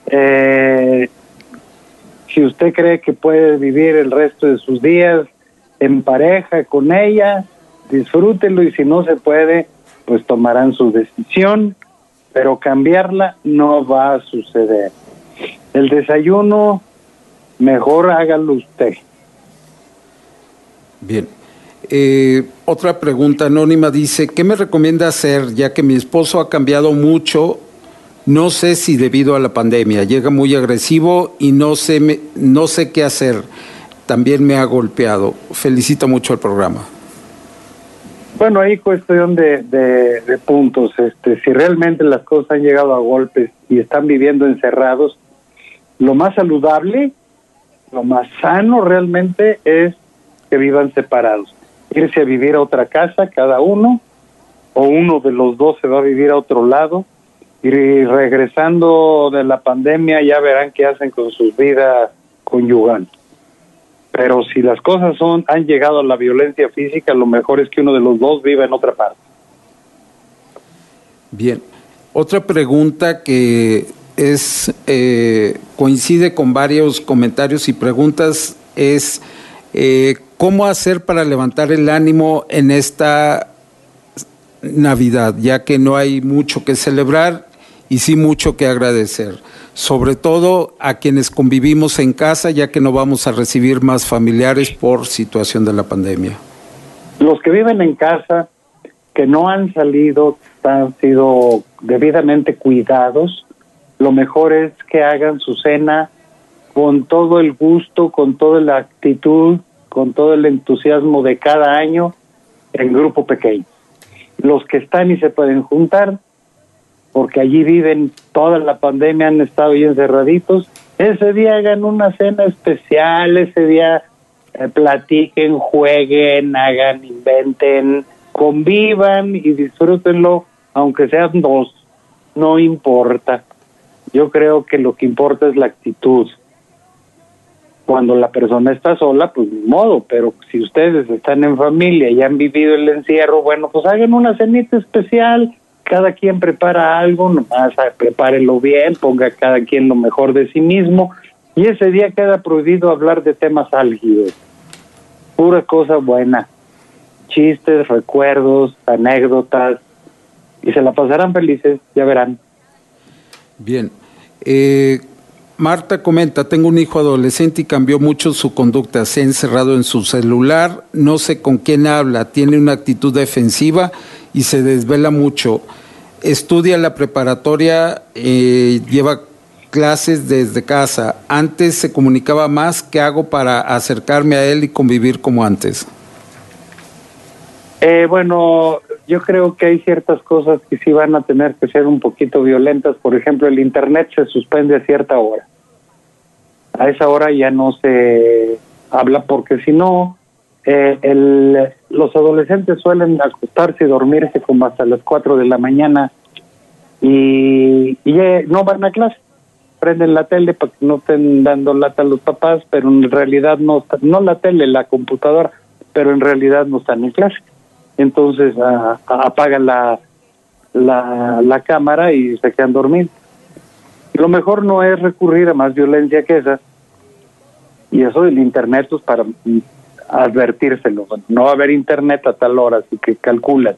Speaker 3: Eh, si usted cree que puede vivir el resto de sus días en pareja con ella, disfrútelo y si no se puede, pues tomarán su decisión, pero cambiarla no va a suceder. El desayuno, mejor hágalo usted.
Speaker 4: Bien. Eh, otra pregunta anónima dice, ¿qué me recomienda hacer ya que mi esposo ha cambiado mucho no sé si debido a la pandemia llega muy agresivo y no sé, no sé qué hacer. También me ha golpeado. Felicito mucho el programa.
Speaker 3: Bueno, ahí cuestión de, de, puntos. Este, si realmente las cosas han llegado a golpes y están viviendo encerrados, lo más saludable, lo más sano realmente es que vivan separados. Irse a vivir a otra casa cada uno, o uno de los dos se va a vivir a otro lado y regresando de la pandemia ya verán qué hacen con sus vidas conyugal. Pero si las cosas son han llegado a la violencia física, lo mejor es que uno de los dos viva en otra parte.
Speaker 4: Bien. Otra pregunta que es eh, coincide con varios comentarios y preguntas es eh, cómo hacer para levantar el ánimo en esta Navidad, ya que no hay mucho que celebrar y sí mucho que agradecer, sobre todo a quienes convivimos en casa, ya que no vamos a recibir más familiares por situación de la pandemia.
Speaker 3: Los que viven en casa, que no han salido, han sido debidamente cuidados, lo mejor es que hagan su cena con todo el gusto, con toda la actitud, con todo el entusiasmo de cada año en grupo pequeño. Los que están y se pueden juntar, porque allí viven toda la pandemia, han estado ahí encerraditos, ese día hagan una cena especial, ese día eh, platiquen, jueguen, hagan, inventen, convivan y disfrútenlo, aunque sean dos, no importa. Yo creo que lo que importa es la actitud. Cuando la persona está sola, pues ni modo, pero si ustedes están en familia y han vivido el encierro, bueno, pues hagan una cenita especial, cada quien prepara algo, nomás prepárelo bien, ponga cada quien lo mejor de sí mismo, y ese día queda prohibido hablar de temas álgidos, pura cosa buena, chistes, recuerdos, anécdotas, y se la pasarán felices, ya verán.
Speaker 4: Bien. Eh, Marta comenta, tengo un hijo adolescente y cambió mucho su conducta, se ha encerrado en su celular, no sé con quién habla, tiene una actitud defensiva y se desvela mucho. Estudia la preparatoria, eh, lleva clases desde casa. Antes se comunicaba más. ¿Qué hago para acercarme a él y convivir como antes?
Speaker 3: Eh, bueno, yo creo que hay ciertas cosas que sí van a tener que ser un poquito violentas. Por ejemplo, el Internet se suspende a cierta hora. A esa hora ya no se habla porque si no, eh, el, los adolescentes suelen acostarse y dormirse como hasta las 4 de la mañana y, y no van a clase. Prenden la tele para que no estén dando lata a los papás, pero en realidad no, no la tele, la computadora, pero en realidad no están en clase entonces apagan la, la, cámara y se quedan dormidos. Lo mejor no es recurrir a más violencia que esa, y eso del internet es pues, para advertírselo, no va a haber internet a tal hora, así que calcula.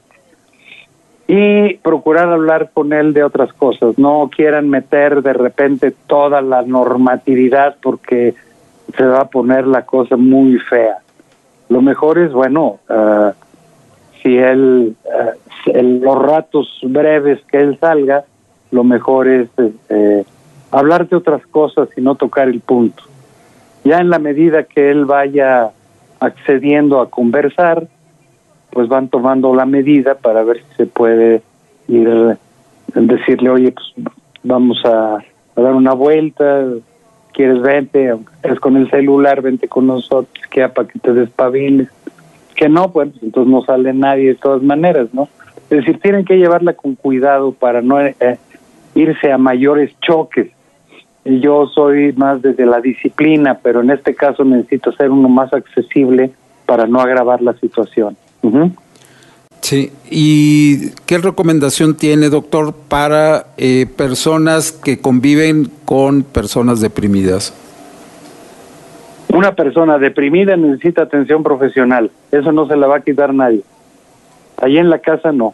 Speaker 3: Y procurar hablar con él de otras cosas, no quieran meter de repente toda la normatividad porque se va a poner la cosa muy fea. Lo mejor es, bueno, uh, si él, eh, los ratos breves que él salga, lo mejor es eh, hablar de otras cosas y no tocar el punto. Ya en la medida que él vaya accediendo a conversar, pues van tomando la medida para ver si se puede ir, decirle, oye, pues vamos a, dar una vuelta, quieres vente, es con el celular, vente con nosotros, que para que te despabiles que no, pues entonces no sale nadie de todas maneras, ¿no? Es decir, tienen que llevarla con cuidado para no eh, irse a mayores choques. Yo soy más desde la disciplina, pero en este caso necesito ser uno más accesible para no agravar la situación.
Speaker 4: Sí, ¿y qué recomendación tiene, doctor, para eh, personas que conviven con personas deprimidas?
Speaker 3: Una persona deprimida necesita atención profesional, eso no se la va a quitar nadie. Allí en la casa no.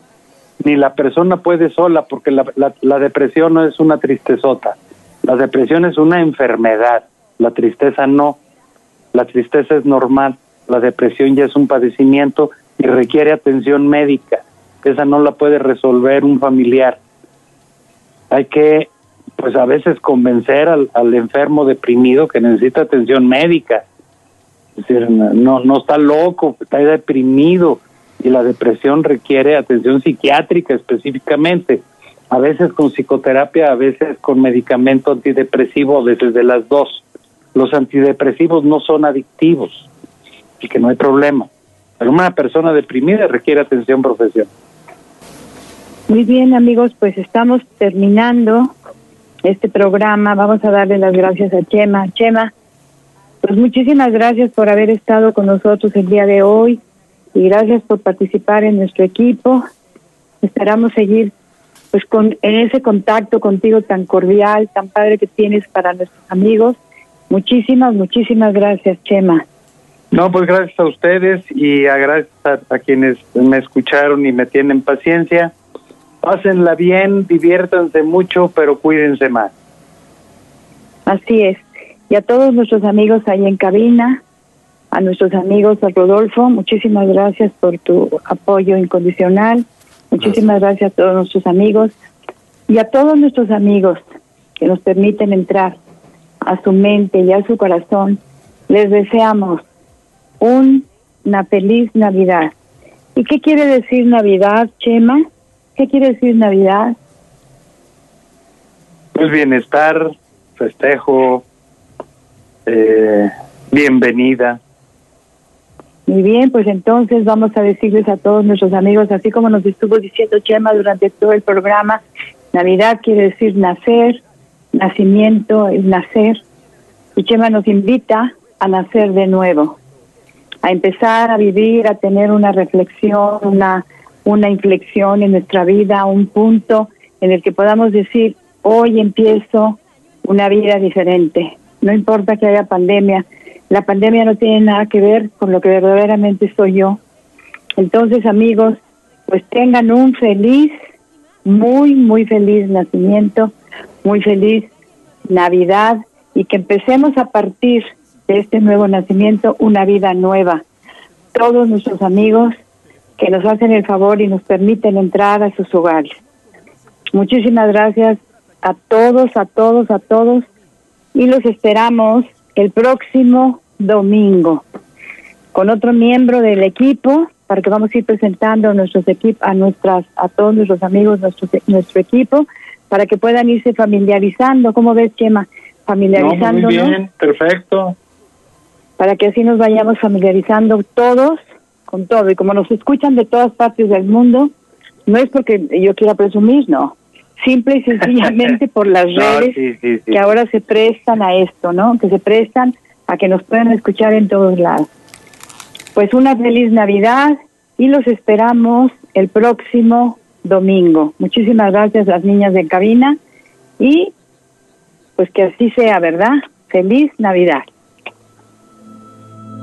Speaker 3: Ni la persona puede sola porque la, la, depresión no es una tristezota. La depresión es una enfermedad, la tristeza no. La tristeza es normal, la depresión ya es un padecimiento y requiere atención médica. Esa no la puede resolver un familiar. Hay que pues a veces convencer al, al enfermo deprimido que necesita atención médica. Es decir, no, no está loco, está deprimido y la depresión requiere atención psiquiátrica específicamente. A veces con psicoterapia, a veces con medicamento antidepresivo, a veces de las dos. Los antidepresivos no son adictivos, y que no hay problema. Pero una persona deprimida requiere atención profesional.
Speaker 2: Muy bien, amigos, pues estamos terminando este programa. Vamos a darle las gracias a Chema. Chema, pues muchísimas gracias por haber estado con nosotros el día de hoy y gracias por participar en nuestro equipo. Esperamos seguir pues con en ese contacto contigo tan cordial, tan padre que tienes para nuestros amigos. Muchísimas, muchísimas gracias, Chema.
Speaker 3: No, pues gracias a ustedes y a gracias a quienes me escucharon y me tienen paciencia. Pásenla bien, diviértanse mucho, pero cuídense más.
Speaker 2: Así es. Y a todos nuestros amigos ahí en cabina, a nuestros amigos, a Rodolfo, muchísimas gracias por tu apoyo incondicional. Muchísimas gracias a todos nuestros amigos y a todos nuestros amigos que nos permiten entrar a su mente y a su corazón. Les deseamos una feliz Navidad. ¿Y qué quiere decir Navidad, Chema? ¿Qué quiere decir Navidad?
Speaker 3: Pues bienestar, festejo, eh, bienvenida.
Speaker 2: Muy bien, pues entonces vamos a decirles a todos nuestros amigos, así como nos estuvo diciendo Chema durante todo el programa, Navidad quiere decir nacer, nacimiento es nacer, y Chema nos invita a nacer de nuevo, a empezar a vivir, a tener una reflexión, una, una inflexión en nuestra vida, un punto en el que podamos decir, hoy empiezo una vida diferente, no importa que haya pandemia, la pandemia no tiene nada que ver con lo que verdaderamente soy yo. Entonces, amigos, pues tengan un feliz, muy, muy feliz nacimiento, muy feliz Navidad y que empecemos a partir de este nuevo nacimiento una vida nueva. Todos nuestros amigos que nos hacen el favor y nos permiten entrar a sus hogares. Muchísimas gracias a todos, a todos, a todos y los esperamos el próximo domingo con otro miembro del equipo para que vamos a ir presentando a nuestros equipos, a nuestras, a todos nuestros amigos, nuestro, nuestro equipo, para que puedan irse familiarizando. ¿Cómo ves, Chema? Familiarizando.
Speaker 3: muy bien, perfecto.
Speaker 2: Para que así nos vayamos familiarizando todos con todo. Y como nos escuchan de todas partes del mundo, no es porque yo quiera presumir, no simple y sencillamente por las redes que ahora se prestan a esto, ¿no? Que se prestan a que nos puedan escuchar en todos lados. Pues una feliz Navidad y los esperamos el próximo domingo. Muchísimas gracias las niñas de cabina y pues que así sea, ¿verdad? Feliz Navidad.